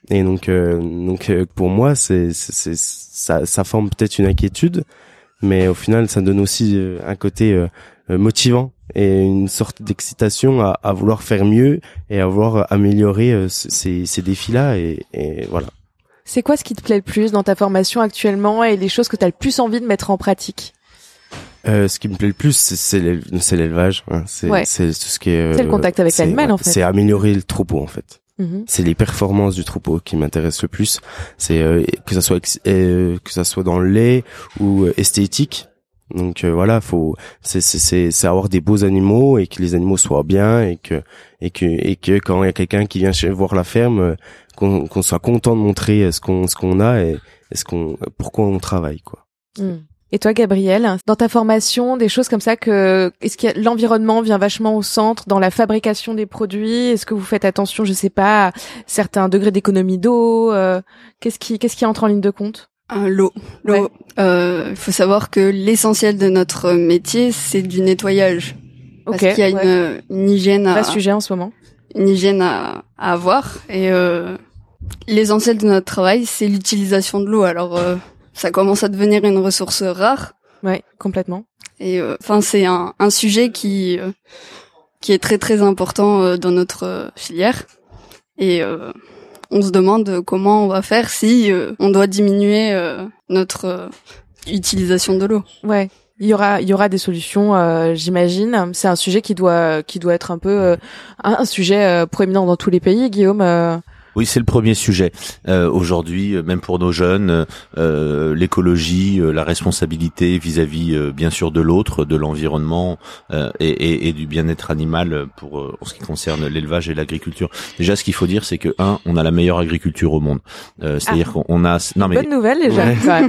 Et donc euh, donc pour moi c'est c'est ça ça forme peut-être une inquiétude. Mais au final ça donne aussi un côté motivant et une sorte d'excitation à, à, vouloir faire mieux et à vouloir améliorer ces, ces défis-là. Et, et voilà. C'est quoi ce qui te plaît le plus dans ta formation actuellement et les choses que tu as le plus envie de mettre en pratique euh, ce qui me plaît le plus, c'est l'élevage. Hein. C'est tout ce qui est. c'est le contact avec l'animal, en fait. C'est améliorer le troupeau, en fait. Mm-hmm. C'est les performances du troupeau qui m'intéressent le plus. C'est euh, que ça soit euh, que ça soit dans le lait ou euh, esthétique. Donc voilà, faut c'est c'est c'est avoir des beaux animaux et que les animaux soient bien et que et que et que quand il y a quelqu'un qui vient chez voir la ferme, qu'on soit content de montrer ce qu'on ce qu'on a et, ce qu'on pourquoi on travaille quoi. Hmm. Et toi, Gabriel, dans ta formation, des choses comme ça que est-ce que l'environnement vient vachement au centre dans la fabrication des produits? Est-ce que vous faites attention, je sais pas, à certains degrés d'économie d'eau euh, Qu'est-ce qui qu'est-ce qui entre en ligne de compte? L'eau. Euh, il faut savoir que l'essentiel de notre métier, c'est du nettoyage. Parce qu'il y a une, une, hygiène à. sujet en ce moment. Une hygiène à, à avoir et euh, L'essentiel de notre travail, c'est l'utilisation de l'eau. Alors, euh, ça commence à devenir une ressource rare. Ouais, complètement. Et euh, enfin, c'est un, un, sujet qui euh, qui est très très important dans notre filière. Et on se demande comment on va faire si on doit diminuer notre utilisation de l'eau. Ouais. Il y aura, il y aura des solutions, j'imagine. C'est un sujet qui doit, qui doit être un peu un sujet proéminent dans tous les pays. Guillaume, oui, c'est le premier sujet. Euh, Aujourd'hui, euh, même pour nos jeunes, euh, l'écologie, euh, la responsabilité vis-à-vis, bien sûr, de l'autre, de l'environnement et, et, et, du bien-être animal pour en ce qui concerne l'élevage et l'agriculture. Déjà, ce qu'il faut dire, c'est que un, on a la meilleure agriculture au monde. C'est-à-dire ah. qu'on a. Non mais bonne nouvelle déjà.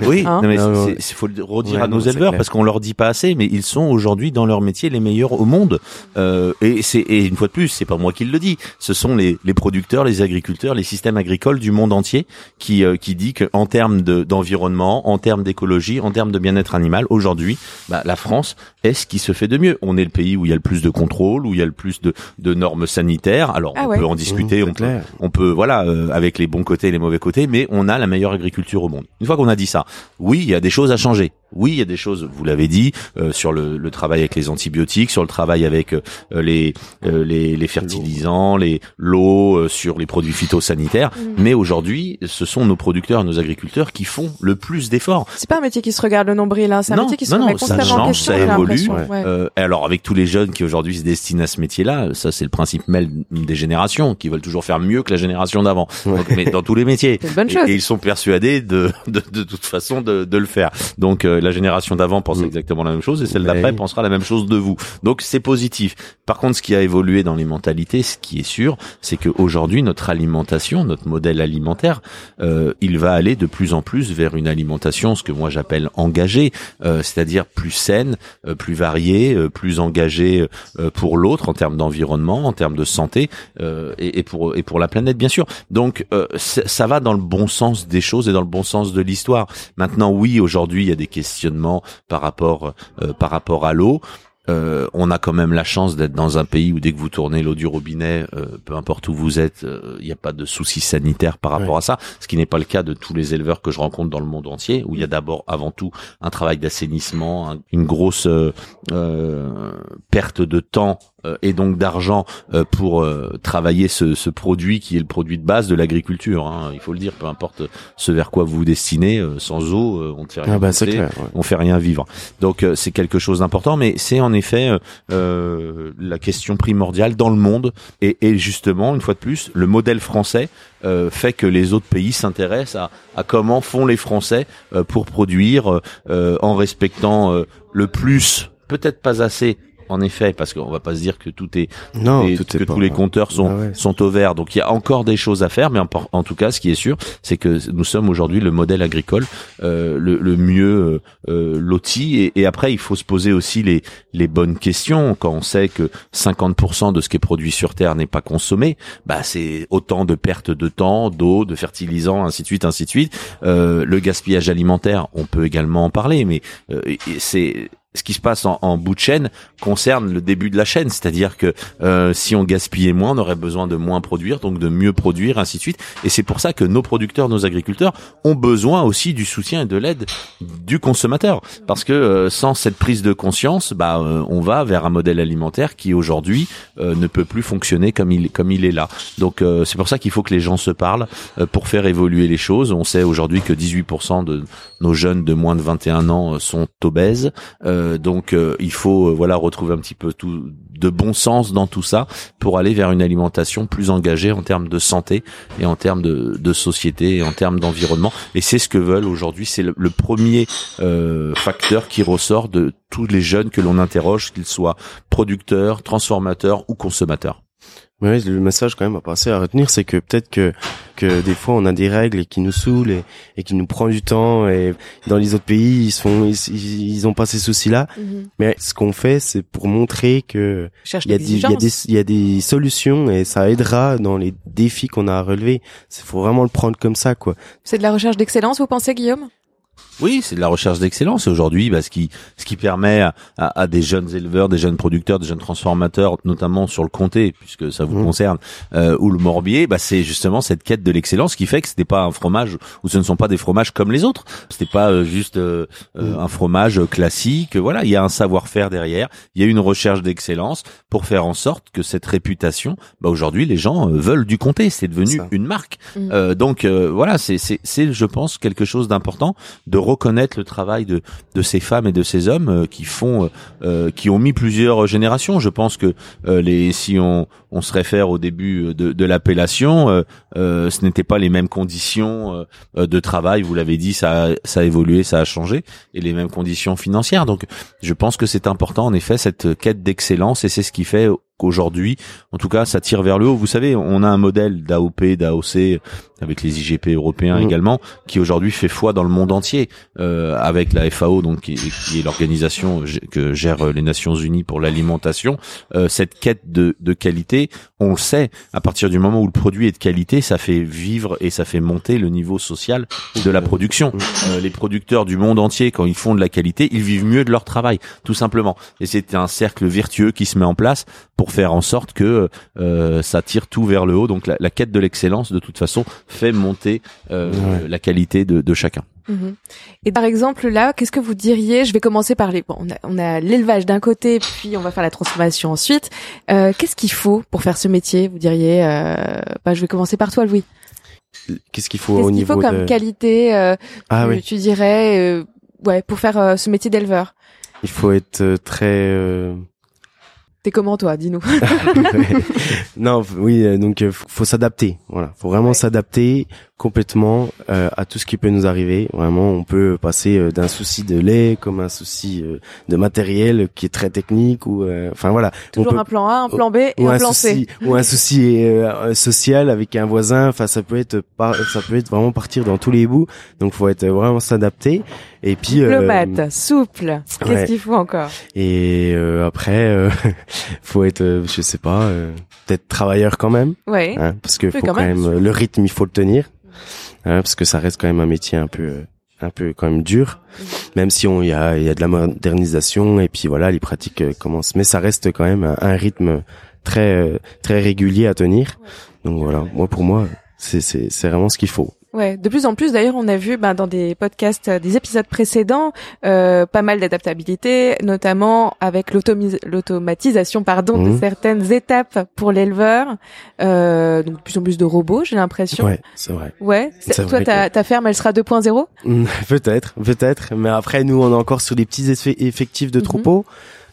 oui, hein mais il faut le redire à nos éleveurs parce qu'on leur dit pas assez, mais ils sont aujourd'hui dans leur métier les meilleurs au monde. et c'est et une fois de plus, c'est pas moi qui le dis, ce sont les, les producteurs, les agriculteurs les systèmes agricoles du monde entier, qui euh, qui dit qu'en termes d'environnement, en termes d'écologie, en termes de bien-être animal, aujourd'hui, bah, la France est ce qui se fait de mieux. On est le pays où il y a le plus de contrôle, où il y a le plus de, de normes sanitaires. Alors ah on peut en discuter, mmh, on, peut, on peut voilà euh, avec les bons côtés et les mauvais côtés, mais on a la meilleure agriculture au monde. Une fois qu'on a dit ça, oui, il y a des choses à changer. Oui, il y a des choses, vous l'avez dit, euh, sur le, le, travail avec les antibiotiques, sur le travail avec euh, les, euh, les, les fertilisants, les l'eau, sur les produits phytosanitaires. Mm. Mais aujourd'hui, ce sont nos producteurs, nos agriculteurs qui font le plus d'efforts. C'est pas un métier qui se regarde le nombril, hein. c'est un métier qui se non, remet constamment ça change, en question. Ça évolue. alors avec tous les jeunes qui aujourd'hui se destinent à ce métier-là, ça c'est le principe même des générations qui veulent toujours faire mieux que la génération d'avant. Mais dans tous les métiers. Bonne chose. Et, ils sont persuadés de, de, de, toute façon de, de le faire. Donc la génération d'avant pense mm. exactement la même chose et celle d'après pensera la même chose de vous. Donc c'est positif. Par contre, ce qui a évolué dans les mentalités, ce qui est sûr, c'est qu'aujourd'hui notre alimentation, notre modèle alimentaire, euh, il va aller de plus en plus vers une alimentation, ce que moi j'appelle engagée, euh, c'est-à-dire plus saine, euh, plus variée, euh, plus engagée euh, pour l'autre en termes d'environnement, en termes de santé et, et, pour et pour la planète bien sûr. Donc ça va dans le bon sens des choses et dans le bon sens de l'histoire. Maintenant, oui, aujourd'hui il y a des questions par rapport euh, par rapport à l'eau. Euh, on a quand même la chance d'être dans un pays où dès que vous tournez l'eau du robinet, euh, peu importe où vous êtes, il n'y a pas de soucis sanitaires par rapport à ça. Ce qui n'est pas le cas de tous les éleveurs que je rencontre dans le monde entier, où il y a d'abord, avant tout, un travail d'assainissement, une grosse perte de temps euh, et donc d'argent euh, pour euh, travailler ce, ce, produit qui est le produit de base de l'agriculture. Hein, il faut le dire, peu importe ce vers quoi vous vous destinez, sans eau, on ne fait rien. Ah bah, On fait rien vivre. Donc c'est quelque chose d'important, mais c'est en effet la question primordiale dans le monde. Et, justement, une fois de plus, le modèle français fait que les autres pays s'intéressent à, comment font les Français pour produire en respectant le plus, peut-être pas assez, en effet, parce qu'on va pas se dire que tout est, non, que tous les compteurs sont ah sont au vert. Donc il y a encore des choses à faire, mais en, tout cas, ce qui est sûr, c'est que nous sommes aujourd'hui le modèle agricole euh, le, le, mieux euh, loti. Et, et, après, il faut se poser aussi les les bonnes questions. Quand on sait que 50% de ce qui est produit sur Terre n'est pas consommé, bah c'est autant de pertes de temps, d'eau, de fertilisants, ainsi de suite, ainsi de suite. Euh, le gaspillage alimentaire, on peut également en parler, mais euh, c'est ce qui se passe en, en, bout de chaîne concerne le début de la chaîne, c'est-à-dire que euh, si on gaspillait moins, on aurait besoin de moins produire, donc de mieux produire, ainsi de suite. Et c'est pour ça que nos producteurs, nos agriculteurs ont besoin aussi du soutien et de l'aide du consommateur, parce que euh, sans cette prise de conscience, bah, euh, on va vers un modèle alimentaire qui aujourd'hui ne peut plus fonctionner comme il comme il est là. Donc c'est pour ça qu'il faut que les gens se parlent pour faire évoluer les choses. On sait aujourd'hui que 18% de nos jeunes de moins de 21 ans sont obèses. Euh, donc euh, il faut euh, voilà retrouver un petit peu tout de bon sens dans tout ça pour aller vers une alimentation plus engagée en termes de santé et en termes de, de société et en termes d'environnement. Et c'est ce que veulent aujourd'hui. C'est le, premier facteur qui ressort de tous les jeunes que l'on interroge, qu'ils soient producteurs, transformateurs ou consommateurs. Ouais, le message quand même à passer à retenir, c'est que peut-être que que des fois on a des règles et qui nous saoulent et, et qui nous prend du temps et dans les autres pays ils sont ils, ils ont pas ces soucis-là. Mhm. Mais ce qu'on fait, c'est pour montrer que il y a des il y a des il y a des solutions et ça aidera dans les défis qu'on a à relever. Il faut vraiment le prendre comme ça quoi. C'est de la recherche d'excellence, vous pensez Guillaume? Oui, c'est de la recherche d'excellence aujourd'hui, bah, ce qui ce qui permet à, à, des jeunes éleveurs, des jeunes producteurs, des jeunes transformateurs, notamment sur le comté, puisque ça vous mmh. concerne, euh, ou le morbier, bah, c'est justement cette quête de l'excellence qui fait que ce n'est pas un fromage ou ce ne sont pas des fromages comme les autres. Ce n'est pas euh, juste euh, mmh. un fromage classique. Voilà, il y a un savoir-faire derrière, il y a une recherche d'excellence pour faire en sorte que cette réputation, bah, aujourd'hui, les gens veulent du comté. C'est devenu une marque. Mmh. donc voilà, c'est c'est c'est je pense quelque chose d'important de reconnaître le travail de, de ces femmes et de ces hommes euh, qui font, euh, euh, qui ont mis plusieurs générations. Je pense que les, si on, on se réfère au début de, de l'appellation, ce n'était pas les mêmes conditions de travail. Vous l'avez dit, ça, ça a évolué, ça a changé, et les mêmes conditions financières. Donc, je pense que c'est important, en effet, cette quête d'excellence, et c'est ce qui fait qu'aujourd'hui, en tout cas, ça tire vers le haut. Vous savez, on a un modèle d'AOP, d'AOC avec les IGP européens mmh. également, qui aujourd'hui fait foi dans le monde entier, euh, avec la FAO, donc qui, est l'organisation que gèrent les Nations Unies pour l'alimentation. Euh, cette quête de, de, qualité, on le sait, à partir du moment où le produit est de qualité, ça fait vivre et ça fait monter le niveau social de la production. Mmh. Euh, les producteurs du monde entier, quand ils font de la qualité, ils vivent mieux de leur travail, tout simplement. Et c'est un cercle vertueux qui se met en place pour faire en sorte que euh, ça tire tout vers le haut. Donc la, quête de l'excellence, de toute façon, fait monter euh, la qualité de, de chacun. Mhm. Et par exemple là, qu'est-ce que vous diriez? Je vais commencer par les. Bon, on a, l'élevage d'un côté, puis on va faire la transformation ensuite. Euh, qu'est-ce qu'il faut pour faire ce métier? Vous diriez euh, bah, Je vais commencer par toi, Louis. Qu'est-ce qu'il faut au niveau faut comme qualité euh, ah, oui. Tu dirais, euh, ouais, pour faire ce métier d'éleveur? Il faut être très T'es comment toi? Dis-nous. non, oui, donc faut s'adapter. Voilà, faut vraiment s'adapter complètement euh, à tout ce qui peut nous arriver. Vraiment, on peut passer euh, d'un souci de lait comme un souci euh, de matériel qui est très technique ou enfin voilà. Toujours un plan A, un plan B et un, plan C. Ou un souci social avec un voisin. Enfin, ça peut être pas, ça peut être vraiment partir dans tous les bouts. Donc, faut être vraiment s'adapter. Et puis diplomate, souple. Qu'est-ce qu'il faut encore? Et après, faut être, je sais pas, peut-être travailleur quand même. Ouais. Hein, parce que faut quand, même, le rythme, il faut le tenir. Hein, parce que ça reste quand même un métier un peu euh, un peu quand même dur, même si on y a il y a de la modernisation et puis voilà les pratiques euh, commencent, mais ça reste quand même un, un rythme très euh, très régulier à tenir. Donc voilà, moi pour moi c'est c'est c'est vraiment ce qu'il faut. Ouais, de plus en plus d'ailleurs, on a vu ben, dans des podcasts, euh, des épisodes précédents, euh, pas mal d'adaptabilité, notamment avec l'automatisation pardon de Mhm. certaines étapes pour l'éleveur. Euh, donc de plus en plus de robots, j'ai l'impression. Ouais, c'est vrai. Ouais. C'est- Toi, ta, ta ferme, elle sera 2.0 peut-être, peut-être. Mais après, nous, on est encore sur les petits effe- effectifs de Mhm. troupeaux.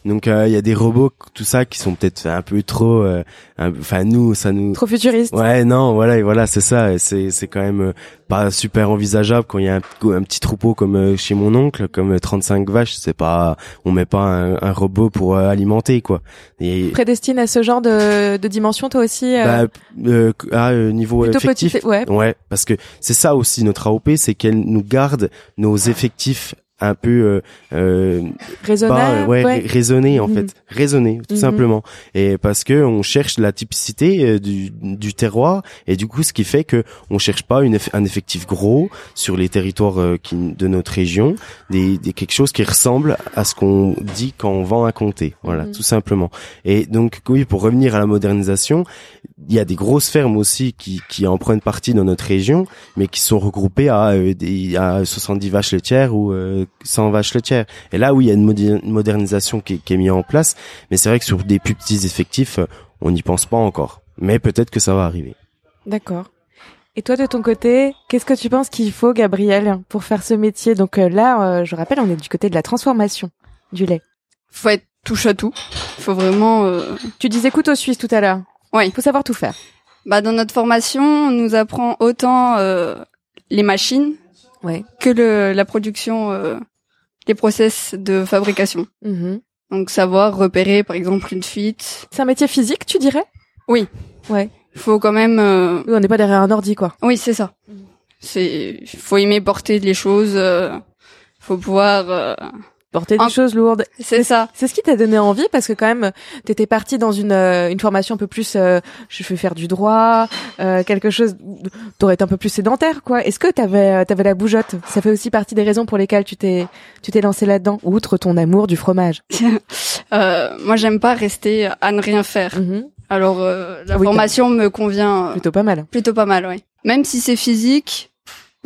Donc, euh, il y a des robots, tout ça, qui sont peut-être un peu trop. euh, Enfin, nous, ça nous. Trop futuriste. Ouais, non, voilà, et voilà, c'est ça. C'est c'est quand même euh, pas super envisageable quand il y a un, un petit troupeau comme chez mon oncle, comme euh, 35 vaches. C'est pas, on met pas un, un robot pour alimenter quoi. Et Prédestine à ce genre de, de dimension, toi aussi euh, bah, euh, à euh, niveau plutôt effectif, petit. Ouais. Ouais, parce que c'est ça aussi notre AOP, c'est qu'elle nous garde nos effectifs un peu euh, euh, Raisonnable. bas, ouais, ouais. ra- raisonnés en Mhm. fait, raisonnés tout Mhm. simplement. Et parce que on cherche la typicité euh, du, du terroir et du coup ce qui fait que on cherche pas une un effectif gros sur les territoires euh, qui, de notre région, des, des quelque chose qui ressemble à ce qu'on dit quand on vend un comté, voilà, Mhm. tout simplement. Et donc oui, pour revenir à la modernisation, il y a des grosses fermes aussi qui, qui en prennent partie dans notre région, mais qui sont regroupées à, euh, des, à 70 vaches laitières ou euh, 100 vaches laitières. Et là, oui, il y a une modernisation qui, est- qui est mise en place, mais c'est vrai que sur des plus petits effectifs, euh, on n'y pense pas encore. Mais peut-être que ça va arriver. D'accord. Et toi, de ton côté, qu'est-ce que tu penses qu'il faut, Gabriel, pour faire ce métier? Donc euh, là, euh, je rappelle, on est du côté de la transformation du lait. Faut être touche à tout. Faut vraiment. euh, Tu disais couteau suisse tout à l'heure. Oui. Il faut savoir tout faire. Bah dans notre formation, on nous apprend autant euh, les machines Ouais. que le, la production, euh, les process de fabrication. Mhm. Donc savoir repérer par exemple une fuite. C'est un métier physique, tu dirais? Oui. Ouais. Faut quand même. euh, Oui, on n'est pas derrière un ordi, quoi. Oui, c'est ça. C'est. Faut aimer porter les choses. euh, Faut pouvoir. Porter des choses lourdes. C'est ça. C'est ce qui t'a donné envie parce que quand même, t'étais parti dans une euh, une formation un peu plus, euh, je vais faire du droit, euh, quelque chose. T'aurais été un peu plus sédentaire, quoi. Est-ce que t'avais euh, t'avais la bougeotte? Ça fait aussi partie des raisons pour lesquelles tu t'es tu t'es lancé là-dedans, outre ton amour du fromage. Euh, moi, j'aime pas rester à ne rien faire. Mhm. Alors euh, la Ah oui, formation me convient Plutôt pas mal. plutôt pas mal, oui. Même si c'est physique,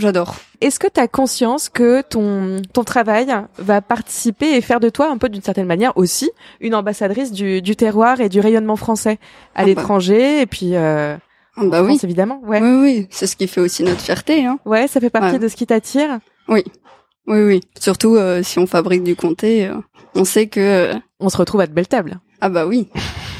j'adore. Est-ce que tu as conscience que ton, ton travail va participer et faire de toi un peu d'une certaine manière aussi une ambassadrice du, du terroir et du rayonnement français à Ah bah. l'étranger et puis euh, Ah bah en oui. France, évidemment. Ouais. Oui, oui, c'est ce qui fait aussi notre fierté. Hein. Ouais, ça fait partie Ouais. de ce qui t'attire. Oui, oui. Surtout euh, si on fabrique du comté, euh, on sait que On se retrouve à de belles tables. ah bah oui.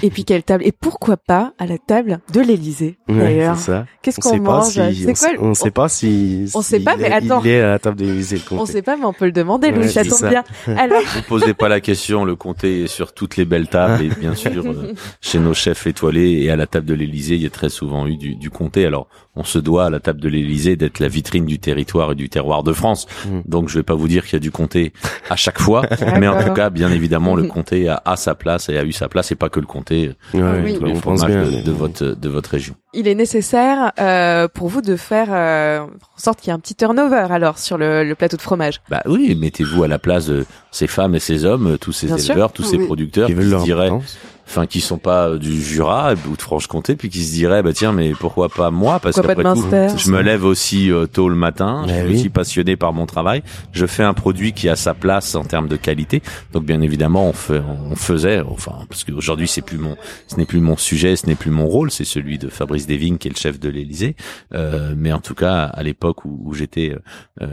Et puis quelle table Et pourquoi pas à la table de l'Élysée D'ailleurs, ça. qu'est-ce On qu'on sait mange si, C'est on, quoi sait- on sait pas si. on sait si pas, mais attends. Il est à la table de l'Élysée, le On sait pas, mais on peut le demander. Louis, Ouais, ça c'est tombe ça. bien. Alors, Vous posez pas la question, le comté est sur toutes les belles tables et bien sûr euh, chez nos chefs étoilés et à la table de l'Élysée, il y a très souvent eu du, du comté. Alors on se doit à la table de l'Élysée d'être la vitrine du territoire et du terroir de France. Mm. Donc je vais pas vous dire qu'il y a du comté à chaque fois, mais en tout cas bien évidemment le comté a, a sa place et a eu sa place et pas que le comté, Ouais, Oui. tous les fromages de, de votre de votre région. il est nécessaire euh, pour vous de faire euh, en sorte qu'il y ait un petit turnover alors sur le, le plateau de fromage. Bah oui, mettez-vous à la place de ces femmes et ces hommes, tous ces Bien sûr. éleveurs, tous ces Oui. producteurs Qui qui, veulent se leur diraient. Enfin qui sont pas euh, du Jura ou de Franche-Comté puis qui se diraient bah tiens mais pourquoi pas moi? Parce qu'après tout je me lève aussi euh, tôt le matin, je Eh suis oui. aussi passionné par mon travail, je fais un produit qui a sa place en termes de qualité. Donc bien évidemment, on fait on faisait enfin parce qu'aujourd'hui c'est plus mon ce n'est plus mon sujet, ce n'est plus mon rôle, c'est celui de Fabrice Deving qui est le chef de l'Élysée. Euh, mais en tout cas, à l'époque où, où j'étais euh,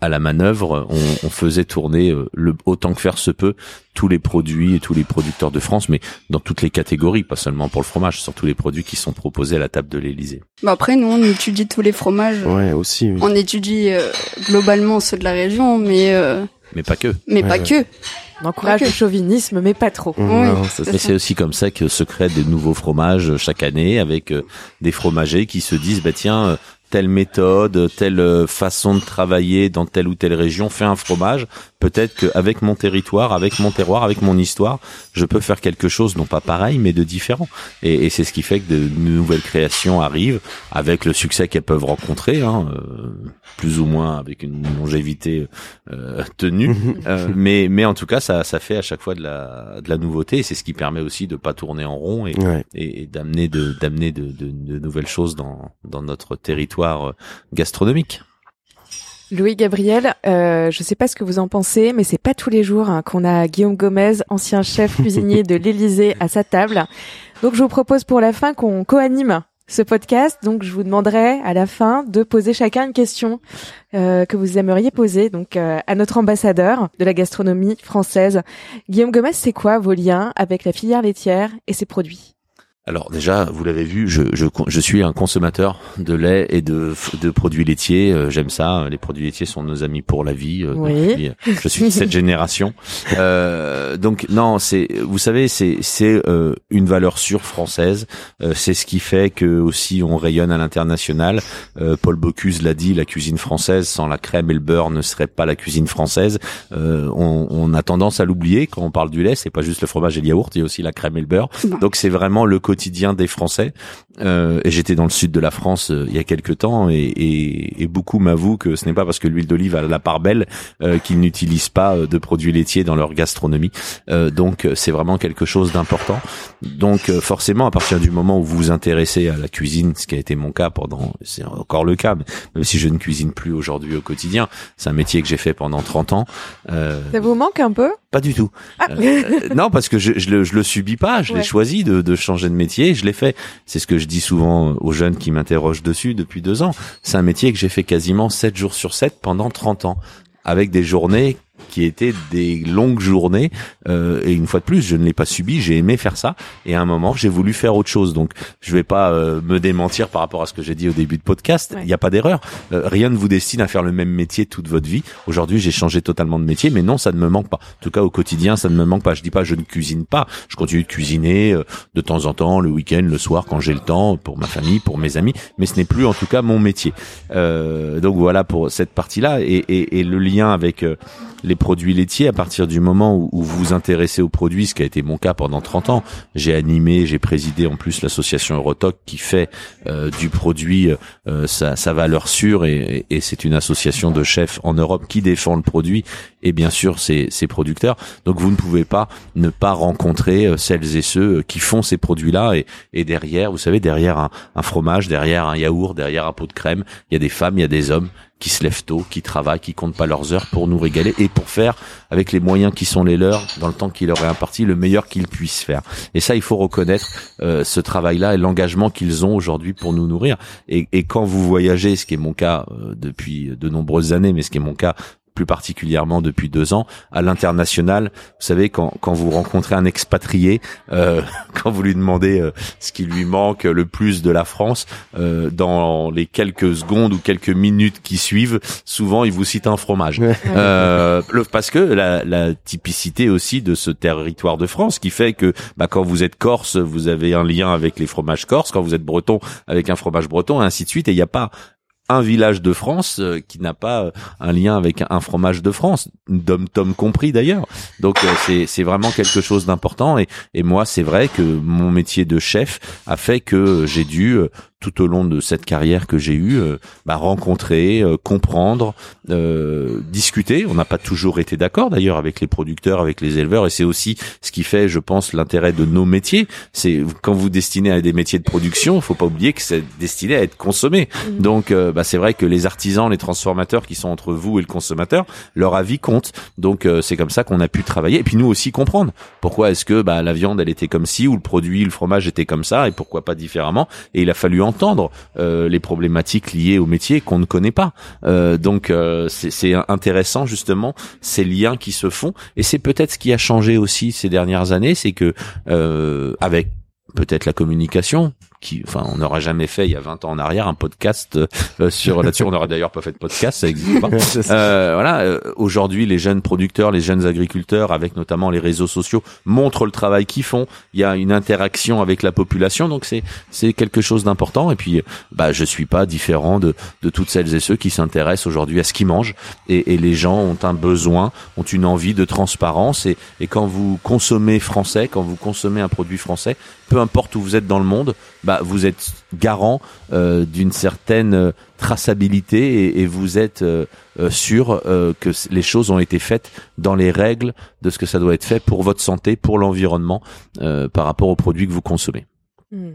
à la manœuvre, on, on faisait tourner euh, le, autant que faire se peut tous les produits et tous les producteurs de France, mais dans toutes les catégories, pas seulement pour le fromage, sur tous les produits qui sont proposés à la table de l'Élysée. Bah après, nous on étudie tous les fromages. Ouais, aussi. oui. On étudie euh, globalement ceux de la région, mais euh, Mais pas que. mais Ouais, pas ouais. que. On encourage le chauvinisme, mais pas trop. Mmh, Oui. non, ça, C'est Et ça. c'est aussi comme ça que se créent des nouveaux fromages chaque année avec euh, des fromagers qui se disent bah tiens euh, telle méthode, telle euh, façon de travailler dans telle ou telle région fait un fromage. Peut-être qu'avec mon territoire, avec mon terroir, avec mon histoire, je peux faire quelque chose, non pas pareil, mais de différent. Et, et c'est ce qui fait que de nouvelles créations arrivent avec le succès qu'elles peuvent rencontrer, hein, euh, plus ou moins avec une longévité euh, tenue. Euh, mais, mais en tout cas, ça, ça fait à chaque fois de la, de la nouveauté. Et c'est ce qui permet aussi de pas tourner en rond et, Ouais. et, et d'amener de, d'amener de, de, de nouvelles choses dans, dans notre territoire euh, gastronomique. Louis Gabriel, euh, je sais pas ce que vous en pensez, mais c'est pas tous les jours hein, qu'on a Guillaume Gomez, ancien chef cuisinier de l'Élysée, à sa table. Donc je vous propose pour la fin qu'on co-anime ce podcast. Donc je vous demanderai à la fin de poser chacun une question euh, que vous aimeriez poser donc euh, à notre ambassadeur de la gastronomie française. Guillaume Gomez, c'est quoi vos liens avec la filière laitière et ses produits? Alors déjà, vous l'avez vu, je, je, je suis un consommateur de lait et de, de produits laitiers. Euh, J'aime ça. Les produits laitiers sont nos amis pour la vie. euh, Oui. depuis, je suis de cette génération. Euh, donc non, c'est, vous savez, c'est c'est euh, une valeur sûre française. Euh, c'est ce qui fait que aussi on rayonne à l'international. Euh, Paul Bocuse l'a dit, la cuisine française sans la crème et le beurre ne serait pas la cuisine française. Euh, on, on a tendance à l'oublier quand on parle du lait. C'est pas juste le fromage et le yaourt, il y a aussi la crème et le beurre. Donc c'est vraiment le quotidien des Français. Euh, et j'étais dans le sud de la France euh, il y a quelques temps et, et, et beaucoup m'avouent que ce n'est pas parce que l'huile d'olive a la part belle euh, qu'ils n'utilisent pas euh, de produits laitiers dans leur gastronomie. Euh, donc euh, c'est vraiment quelque chose d'important. Donc euh, forcément à partir du moment où vous vous intéressez à la cuisine, ce qui a été mon cas pendant, c'est encore le cas, mais même si je ne cuisine plus aujourd'hui au quotidien, c'est un métier que j'ai fait pendant 30 ans. Euh, Ça vous manque un peu? Pas du tout. Ah. Non, parce que je, je, le, je le subis pas. Je Ouais. l'ai choisi de, de changer de métier. Je l'ai fait. C'est ce que je dis souvent aux jeunes qui m'interrogent dessus depuis deux ans. C'est un métier que j'ai fait quasiment 7 jours sur 7 pendant 30 ans, avec des journées qui étaient des longues journées. Euh, et une fois de plus, je ne l'ai pas subi. J'ai aimé faire ça. Et à un moment, j'ai voulu faire autre chose. Donc, je vais pas euh, me démentir par rapport à ce que j'ai dit au début de podcast. Il Ouais. n'y a pas d'erreur. Euh, rien ne vous destine à faire le même métier toute votre vie. Aujourd'hui, j'ai changé totalement de métier, mais non, ça ne me manque pas. En tout cas, au quotidien, ça ne me manque pas. Je dis pas je ne cuisine pas. Je continue de cuisiner euh, de temps en temps, le week-end, le soir, quand j'ai le temps, pour ma famille, pour mes amis. Mais ce n'est plus, en tout cas, mon métier. Euh, donc voilà pour cette partie-là et, et, et le lien avec euh, les produits laitiers à partir du moment où, vous vous intéressez aux produits, ce qui a été mon cas pendant 30 ans. J'ai animé, j'ai présidé en plus l'association Eurotoc qui fait euh, du produit euh, sa, valeur sûre et, c'est une association de chefs en Europe qui défend le produit et bien sûr ses, producteurs. Donc vous ne pouvez pas ne pas rencontrer euh, celles et ceux qui font ces produits-là et, et derrière, vous savez, derrière un, un fromage, derrière un yaourt, derrière un pot de crème, il y a des femmes, il y a des hommes qui se lèvent tôt, qui travaillent, qui comptent pas leurs heures pour nous régaler et pour faire avec les moyens qui sont les leurs dans le temps qui leur est imparti le meilleur qu'ils puissent faire. Et ça, il faut reconnaître euh, ce travail-là et l'engagement qu'ils ont aujourd'hui pour nous nourrir. Et, et quand vous voyagez, ce qui est mon cas euh, depuis de nombreuses années, mais ce qui est mon cas plus particulièrement depuis deux ans, à l'international. Vous savez, quand, quand vous rencontrez un expatrié, euh, quand vous lui demandez euh, ce qui lui manque le plus de la France, euh, dans les quelques secondes ou quelques minutes qui suivent, souvent il vous cite un fromage. Ouais. Euh, le- parce que la, la typicité aussi de ce territoire de France qui fait que bah, quand vous êtes corse, vous avez un lien avec les fromages corses, quand vous êtes breton, avec un fromage breton, et ainsi de suite. Et il n'y a pas un village de France euh, qui n'a pas euh, un lien avec un fromage de France, dom tom compris d'ailleurs. Donc euh, c'est c'est vraiment quelque chose d'important et moi c'est vrai que mon métier de chef a fait que j'ai dû euh, tout au long de cette carrière que j'ai eue euh, bah, rencontrer, euh, comprendre, euh, discuter. On n'a pas toujours été d'accord d'ailleurs avec les producteurs, avec les éleveurs et c'est aussi ce qui fait, je pense, l'intérêt de nos métiers. C'est quand vous destinez à des métiers de production, il faut pas oublier que c'est destiné à être consommé. Mhm. Donc euh, bah, c'est vrai que les artisans, les transformateurs qui sont entre vous et le consommateur, leur avis compte. Donc euh, c'est comme ça qu'on a pu travailler et puis nous aussi comprendre pourquoi est-ce que bah, la viande elle était comme ci ou le produit, le fromage était comme ça et pourquoi pas différemment? Et il a fallu entendre euh, les problématiques liées au métier qu'on ne connaît pas. Euh, donc euh, c'est c'est intéressant justement ces liens qui se font et c'est peut-être ce qui a changé aussi ces dernières années, c'est que euh, avec peut-être la communication qui, enfin, on n'aurait jamais fait il y a 20 ans en arrière un podcast euh, sur là-dessus. On n'aurait d'ailleurs pas fait de podcast, ça existe pas. Euh, voilà. euh, Aujourd'hui, les jeunes producteurs, les jeunes agriculteurs, avec notamment les réseaux sociaux, montrent le travail qu'ils font. Il y a une interaction avec la population, donc c'est c'est quelque chose d'important. Et puis, bah, je suis pas différent de de toutes celles et ceux qui s'intéressent aujourd'hui à ce qu'ils mangent. Et, et les gens ont un besoin, ont une envie de transparence. Et, et quand vous consommez français, quand vous consommez un produit français, peu importe où vous êtes dans le monde, bah, vous êtes garant euh, d'une certaine euh, traçabilité et, vous êtes euh, euh, sûr que les choses ont été faites dans les règles de ce que ça doit être fait pour votre santé, pour l'environnement, par rapport aux produits que vous consommez. Hmm.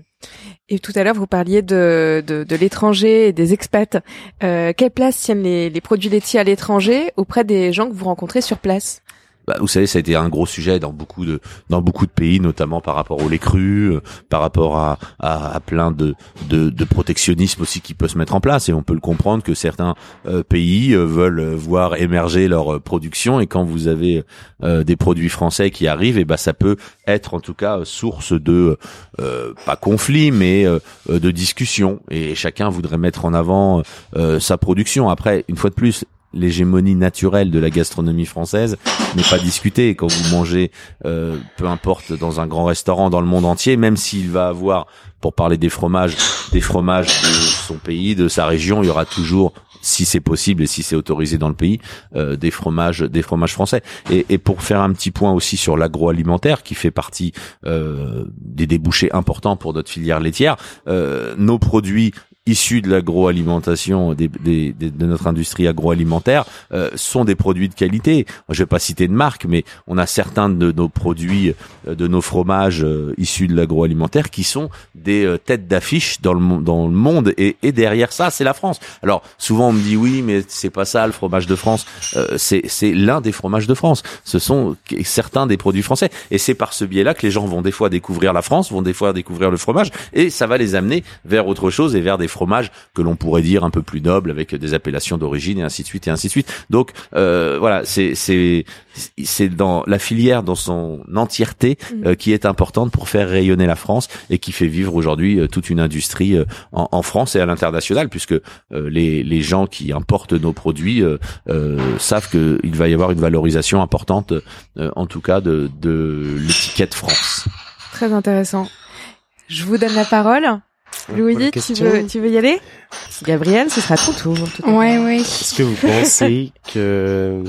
Et tout à l'heure, vous parliez de, de, l'étranger et des expats. Quelle place tiennent les produits laitiers à l'étranger auprès des gens que vous rencontrez sur place? Bah, vous savez, ça a été un gros sujet dans beaucoup de dans beaucoup de pays, notamment par rapport au lait cru, euh, par rapport à, à, à plein de, de de protectionnisme aussi qui peut se mettre en place. Et on peut le comprendre que certains euh, pays euh, veulent voir émerger leur euh, production. Et quand vous avez des produits français qui arrivent, et ben ça peut être en tout cas source de pas conflit, mais de discussion. Et chacun voudrait mettre en avant sa production. Après, une fois de plus, l'hégémonie naturelle de la gastronomie française n'est pas discutée. Quand vous mangez, euh, peu importe, dans un grand restaurant dans le monde entier, même s'il va avoir, pour parler des fromages, des fromages de son pays, de sa région, il y aura toujours, si c'est possible et si c'est autorisé dans le pays, euh, des fromages, des fromages français. Et, et pour faire un petit point aussi sur l'agroalimentaire, qui fait partie euh, des débouchés importants pour notre filière laitière, euh, nos produits issus de l'agroalimentation, des, des- des- de notre industrie agroalimentaire, euh, sont des produits de qualité. Je vais pas citer de marque, mais on a certains de nos produits, euh, de nos fromages euh, issus de l'agroalimentaire qui sont des euh, têtes d'affiche dans le, dans le monde. Et, et derrière ça, c'est la France. Alors souvent on me dit oui, mais c'est pas ça le fromage de France. Euh, c'est l'un des fromages de France. Ce sont certains des produits français. Et c'est par ce biais-là que les gens vont des fois découvrir la France, vont des fois découvrir le fromage, et ça va les amener vers autre chose et vers des fromages que l'on pourrait dire un peu plus nobles avec des appellations d'origine et ainsi de suite et ainsi de suite. Donc euh, voilà, c'est c'est c'est dans la filière dans son entièreté euh, qui est importante pour faire rayonner la France et qui fait vivre aujourd'hui euh, toute une industrie euh, en, en France et à l'international puisque euh, les les gens qui importent nos produits savent qu'il va y avoir une valorisation importante euh, en tout cas de de l'étiquette France. Très intéressant. Je vous donne la parole. Louis, tu veux, tu veux y aller? Gabriel, ce sera ton tour. tout à. Ouais, ouais. Est-ce que vous pensez que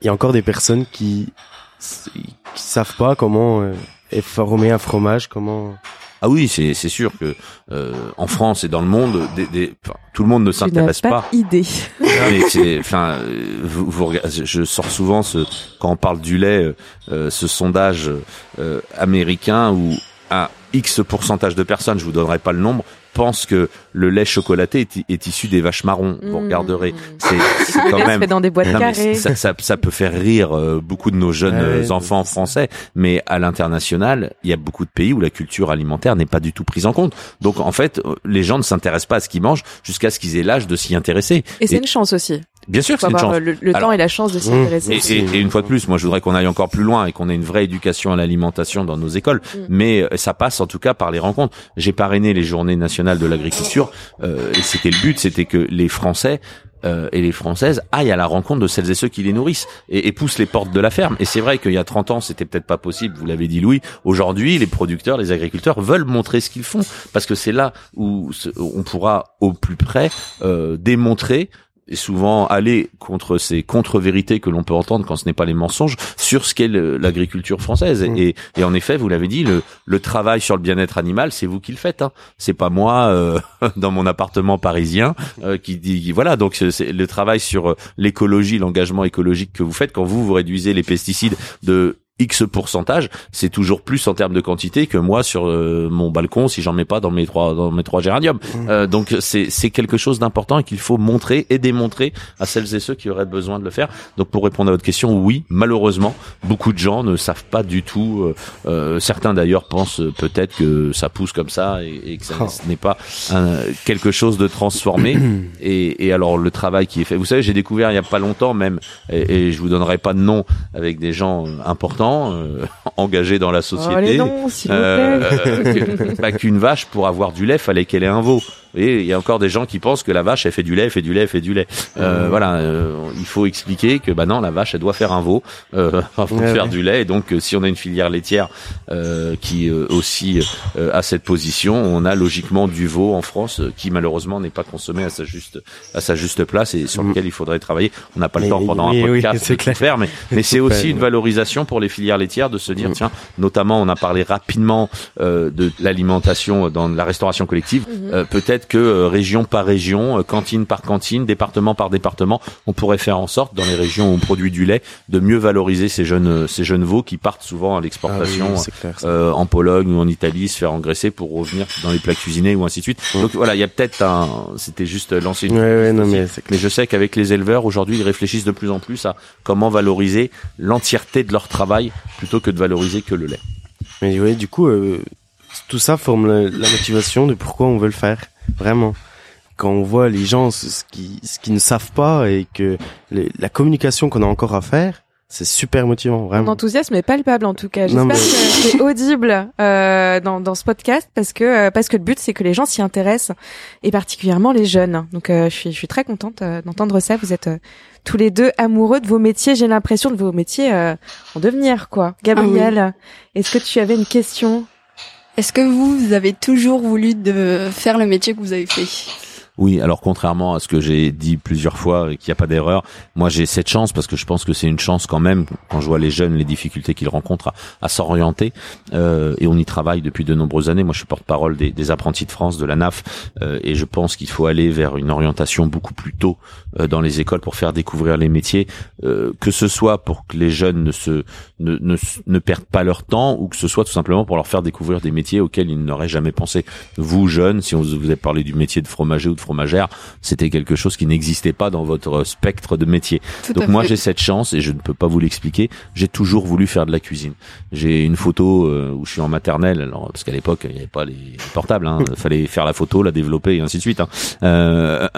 il y a encore des personnes qui qui savent pas comment euh, est formé un fromage, comment Ah oui, c'est c'est sûr que euh, en France et dans le monde, des, des- enfin, tout le monde ne Tu n'as s'intéresse pas, pas. idée. Mais c'est, enfin, vous, vous regardez- je- sors souvent ce quand on parle du lait, euh, euh, ce sondage euh, américain où un X pourcentage de personnes, je vous donnerai pas le nombre, pensent que le lait chocolaté est, est issu des vaches marrons. Vous Mmh. regarderez, c'est quand même dans des boîtes non, mais carrées. ça, ça, ça peut faire rire euh, beaucoup de nos jeunes Ouais, euh, enfants français, mais à l'international, il y a beaucoup de pays où la culture alimentaire n'est pas du tout prise en compte. Donc en fait, euh, les gens ne s'intéressent pas à ce qu'ils mangent jusqu'à ce qu'ils aient l'âge de s'y intéresser. Et c'est une chance aussi. Bien sûr c'est une chance. le, le Alors- temps et la chance de s'y Mmh. intéresser. Et, et- et une fois de plus, moi je voudrais qu'on aille encore plus loin et qu'on ait une vraie éducation à l'alimentation dans nos écoles. Mm. Mais euh, ça passe en tout cas par les rencontres. J'ai parrainé les journées nationales de l'agriculture euh, et c'était le but, c'était que les Français euh, et les Françaises aillent à la rencontre de celles et ceux qui les nourrissent et, et poussent les portes de la ferme. Et c'est vrai qu'il y a 30 ans, c'était peut-être pas possible, vous l'avez dit Louis. Aujourd'hui, les producteurs, les agriculteurs veulent montrer ce qu'ils font parce que c'est là où on pourra au plus près euh, démontrer et souvent aller contre ces contre-vérités que l'on peut entendre quand ce n'est pas les mensonges sur ce qu'est l'agriculture française. Mm. Et, et en effet, vous l'avez dit, le, le travail sur le bien-être animal, c'est vous qui le faites. Hein. C'est pas moi euh, dans mon appartement parisien euh, qui dit voilà. Donc c'est- c'est le travail sur euh, l'écologie, l'engagement écologique que vous faites quand vous vous réduisez les pesticides de X pourcentage, c'est toujours plus en termes de quantité que moi sur euh, mon balcon si j'en mets pas dans mes trois dans mes trois géraniums. Euh, donc c'est c'est quelque chose d'important et qu'il faut montrer et démontrer à celles et ceux qui auraient besoin de le faire. Donc pour répondre à votre question, oui, malheureusement, beaucoup de gens ne savent pas du tout. euh, euh, certains d'ailleurs pensent peut-être que ça pousse comme ça et, et que ça Oh. ce n'est pas un- quelque chose de transformé. et, et alors le travail qui est fait. Vous savez, j'ai découvert il y a pas longtemps même, et, et je vous donnerai pas de nom avec des gens euh, importants gens engagés dans la Oh, société. les. Euh, que- bah, qu'une vache pour avoir du lait fallait qu'elle ait un veau. Et il y a encore des gens qui pensent que la vache elle fait du lait, elle fait du lait, elle fait du lait. Euh, Voilà, euh, il faut expliquer que bah non, la vache elle doit faire un veau euh, avant de Ouais, faire ouais. du lait. Et donc euh, si on a une filière laitière euh, qui euh, aussi euh, a cette position, on a logiquement du veau en France euh, qui malheureusement n'est pas consommé à sa juste à sa juste place et sur Mm. lequel il faudrait travailler. On n'a pas le Mais temps pendant un podcast de clair. faire, mais mais c'est aussi une valorisation pour les filières laitières de se dire Mm. tiens, notamment on a parlé rapidement euh, de l'alimentation dans la restauration collective. Mhm. Peut-être que euh, région par région, euh, cantine par cantine, département par département, on pourrait faire en sorte dans les régions où on produit du lait de mieux valoriser ces jeunes euh, ces jeunes veaux qui partent souvent à Ah oui, l'exportation. clair. euh, en Pologne ou en Italie, se faire engraisser pour revenir dans les plats cuisinés ou ainsi de suite. Donc voilà, il y a peut-être un, c'était juste lancer une Ouais, ouais, non, mais mais je sais qu'avec les éleveurs, aujourd'hui, ils réfléchissent de plus en plus à comment valoriser l'entièreté de leur travail plutôt que de valoriser que le lait. Mais ouais, du coup, euh, tout ça forme la, la motivation de pourquoi on veut le faire. Vraiment. Quand on voit les gens ce ce qui ce qu'ils ne savent pas et que les- la communication qu'on a encore à faire, c'est super motivant, Mon vraiment. enthousiasme est palpable en tout cas. J'espère mais- que c'est audible euh, dans, dans ce podcast parce que euh, parce que le but c'est que les gens s'y intéressent et particulièrement les jeunes. Donc euh, je suis je suis très contente euh, d'entendre ça. Vous êtes euh, tous les deux amoureux de vos métiers. J'ai l'impression de vos métiers euh, en devenir quoi. Gabriel, est-ce que tu avais une question? Est-ce que vous, avez toujours voulu de faire le métier que vous avez fait? Oui, alors contrairement à ce que j'ai dit plusieurs fois, et qu'il n'y a pas d'erreur, moi j'ai cette chance parce que je pense que c'est une chance quand même quand je vois les jeunes, les difficultés qu'ils rencontrent à, s'orienter. Euh, et on y travaille depuis de nombreuses années. Moi, je suis porte-parole des, des apprentis de France, de la NAF, euh, et je pense qu'il faut aller vers une orientation beaucoup plus tôt euh, dans les écoles pour faire découvrir les métiers, euh, que ce soit pour que les jeunes ne se ne, ne, perdent pas leur temps ou que ce soit tout simplement pour leur faire découvrir des métiers auxquels ils n'auraient jamais pensé. Vous jeunes, si on vous avez parlé du métier de fromager ou de fromagère, c'était quelque chose qui n'existait pas dans votre spectre de métier. Tout Donc moi j'ai cette chance et je ne peux pas vous l'expliquer. J'ai toujours voulu faire de la cuisine. J'ai une photo euh, où je suis en maternelle, alors, parce qu'à l'époque il n'y avait pas les portables. Hein, Il fallait faire la photo, la développer et ainsi de suite. Hein. Euh,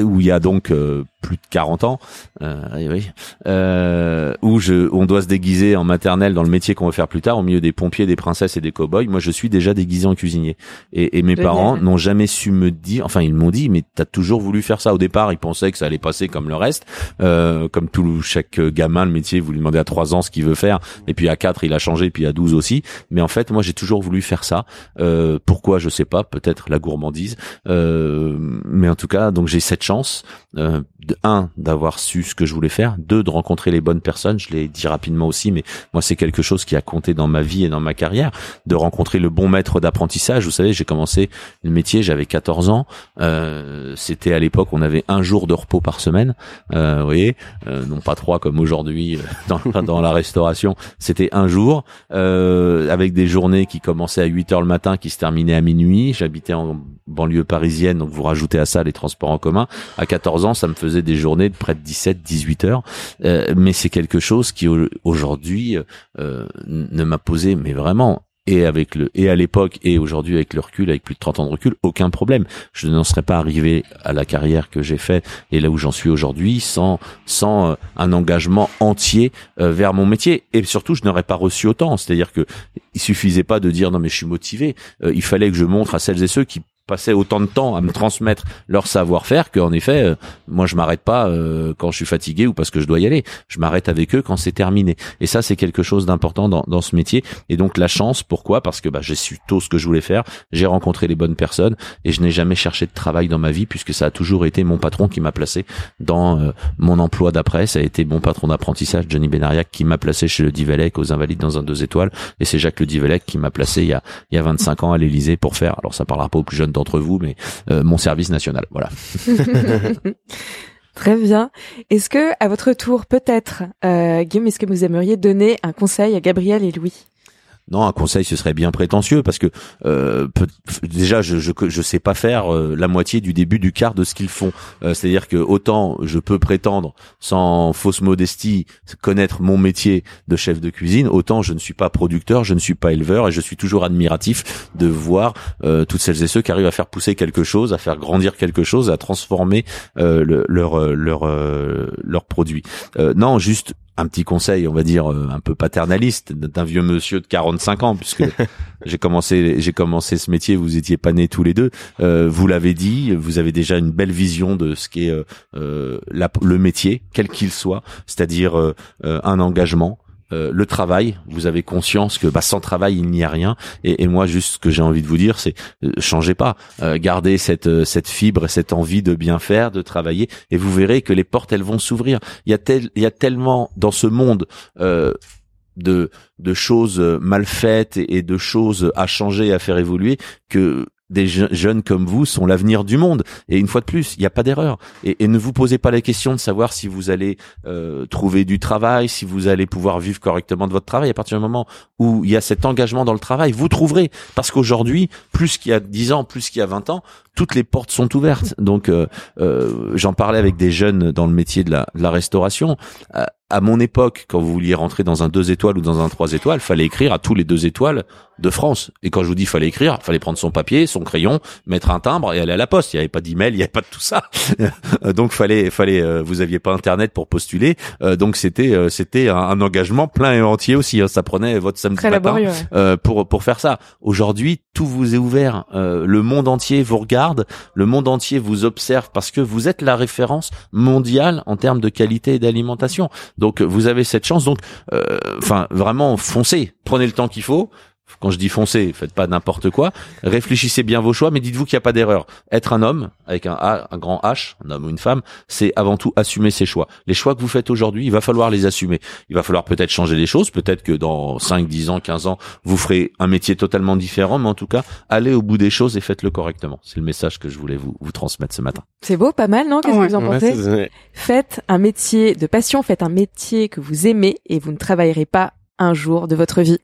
où il y a donc euh, plus de 40 ans, euh, oui, euh, où je, on doit se déguiser en maternelle dans le métier qu'on va faire plus tard, au milieu des pompiers, des princesses et des cow-boys. Moi, je suis déjà déguisé en cuisinier. Et, et mes Génial. parents n'ont jamais su me dire, enfin, ils m'ont dit, mais t'as toujours voulu faire ça. Au départ, ils pensaient que ça allait passer comme le reste, euh, comme tout chaque gamin, le métier, vous lui demandez à 3 ans ce qu'il veut faire, et puis à 4, il a changé, puis à 12 aussi. Mais en fait, moi, j'ai toujours voulu faire ça. Euh, pourquoi, je sais pas, peut-être la gourmandise. Euh, mais en tout cas, donc j'ai cette chance, euh, de, un, d'avoir su ce que je voulais faire, deux, de rencontrer les bonnes personnes, je l'ai dit rapidement aussi, mais moi c'est quelque chose qui a compté dans ma vie et dans ma carrière, de rencontrer le bon maître d'apprentissage. Vous savez, j'ai commencé le métier, j'avais 14 ans, euh, c'était à l'époque, on avait un jour de repos par semaine, euh, vous voyez, euh, non pas trois comme aujourd'hui euh, dans, la restauration, c'était un jour, euh, avec des journées qui commençaient à 8 heures le matin, qui se terminaient à minuit, j'habitais en banlieue parisienne, donc vous rajoutez à ça les transports en commun, à 14 ans, ça me faisait des journées de près de 17, 18 heures. Euh, mais c'est quelque chose qui au- aujourd'hui euh, ne m'a posé, mais vraiment, et avec le et à l'époque et aujourd'hui avec le recul, avec plus de 30 ans de recul, aucun problème. Je n'en serais pas arrivé à la carrière que j'ai fait et là où j'en suis aujourd'hui sans sans euh, un engagement entier euh, vers mon métier. Et surtout, je n'aurais pas reçu autant. C'est-à-dire que il suffisait pas de dire non mais je suis motivé. Euh, il fallait que je montre à celles et ceux qui passaient autant de temps à me transmettre leur savoir-faire qu'en effet, euh, moi je m'arrête pas euh, quand je suis fatigué ou parce que je dois y aller. Je m'arrête avec eux quand c'est terminé. Et ça, c'est quelque chose d'important dans, dans ce métier. Et donc la chance, pourquoi? Parce que bah, j'ai su tôt ce que je voulais faire, j'ai rencontré les bonnes personnes et je n'ai jamais cherché de travail dans ma vie puisque ça a toujours été mon patron qui m'a placé dans euh, mon emploi d'après. Ça a été mon patron d'apprentissage, Johnny Benariac, qui m'a placé chez le Divelec aux Invalides dans un deux étoiles. Et c'est Jacques le Divelec qui m'a placé il y a, il y a 25 ans à l'Élysée pour faire, alors ça parlera pas aux plus jeunes d'entre vous, mais euh, mon service national. Voilà. Très bien. Est-ce que, à votre tour, peut-être, euh, Guillaume, est-ce que vous aimeriez donner un conseil à Gabriel et Louis? Non, un conseil, ce serait bien prétentieux parce que euh, déjà, je, je sais pas faire euh, la moitié du début du quart de ce qu'ils font. Euh, C'est-à-dire que autant je peux prétendre, sans fausse modestie, connaître mon métier de chef de cuisine, autant je ne suis pas producteur, je ne suis pas éleveur et je suis toujours admiratif de voir toutes celles et ceux qui arrivent à faire pousser quelque chose, à faire grandir quelque chose, à transformer le- leur leur leur produit. Non, juste un petit conseil, on va dire euh, un peu paternaliste d'un vieux monsieur de 45 ans, puisque j'ai commencé j'ai commencé ce métier, vous étiez pas nés tous les deux. Euh, vous l'avez dit, vous avez déjà une belle vision de ce qu'est euh, le métier, quel qu'il soit, c'est-à-dire un engagement, euh, le travail, vous avez conscience que bah, sans travail il n'y a rien. Et, moi, juste ce que j'ai envie de vous dire, c'est euh, changez pas, euh, gardez cette cette fibre, cette envie de bien faire, de travailler, et vous verrez que les portes elles vont s'ouvrir. Il y a tellement dans ce monde de de choses mal faites et, et de choses à changer, à faire évoluer que des jeunes comme vous sont l'avenir du monde. Et une fois de plus, il n'y a pas d'erreur. Et, ne vous posez pas la question de savoir si vous allez euh, trouver du travail, si vous allez pouvoir vivre correctement de votre travail. À partir du moment où il y a cet engagement dans le travail, vous trouverez. Parce qu'aujourd'hui, plus qu'il y a 10 ans, plus qu'il y a 20 ans, toutes les portes sont ouvertes. Donc, euh, euh, j'en parlais avec des jeunes dans le métier de la, de la restauration à mon époque, quand vous vouliez rentrer dans un deux étoiles ou dans un trois étoiles, fallait écrire à tous les deux étoiles de France. Et quand je vous dis fallait écrire, fallait prendre son papier, son crayon, mettre un timbre et aller à la poste. Il n'y avait pas d'email, il n'y avait pas de tout ça. donc fallait, fallait, euh, vous aviez pas internet pour postuler. Euh, donc c'était, euh, c'était un, engagement plein et entier aussi. Hein. Ça prenait votre samedi matin pour pour faire ça. Aujourd'hui, tout vous est ouvert. le monde entier vous regarde, le monde entier vous observe parce que vous êtes la référence mondiale en termes de qualité et d'alimentation. Donc vous avez cette chance. Donc, euh, enfin, vraiment foncez, prenez le temps qu'il faut. Quand je dis foncez, faites pas n'importe quoi. Réfléchissez bien vos choix, mais dites-vous qu'il n'y a pas d'erreur. Être un homme avec un A, un grand H, un homme ou une femme, c'est avant tout assumer ses choix. Les choix que vous faites aujourd'hui, il va falloir les assumer. Il va falloir peut-être changer les choses. Peut-être que dans 5, 10 ans, 15 ans, vous ferez un métier totalement différent. Mais en tout cas, allez au bout des choses et faites-le correctement. C'est le message que je voulais vous, vous transmettre ce matin. C'est beau, pas mal, non? Qu'est-ce que vous en pensez? Faites un métier de passion, faites un métier que vous aimez et vous ne travaillerez pas un jour de votre vie.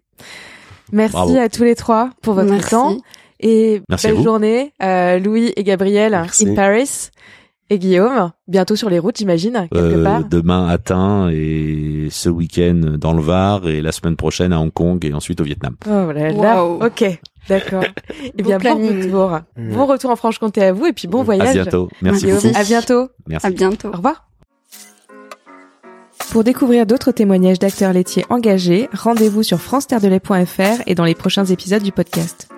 Merci à tous les trois pour votre temps. Et belle journée, euh, Louis et Gabriel in Paris. Et Guillaume, bientôt sur les routes, j'imagine, quelque euh, part. Demain à Tain et ce week-end dans le Var et la semaine prochaine à Hong Kong et ensuite au Vietnam. Oh là là, ok, d'accord. Eh bien, bon retour. Bon retour en Franche-Comté à vous et puis bon voyage. À bientôt. Merci beaucoup. À bientôt. Merci. À bientôt. Au revoir. Pour découvrir d'autres témoignages d'acteurs laitiers engagés, rendez-vous sur france et dans les prochains épisodes du podcast.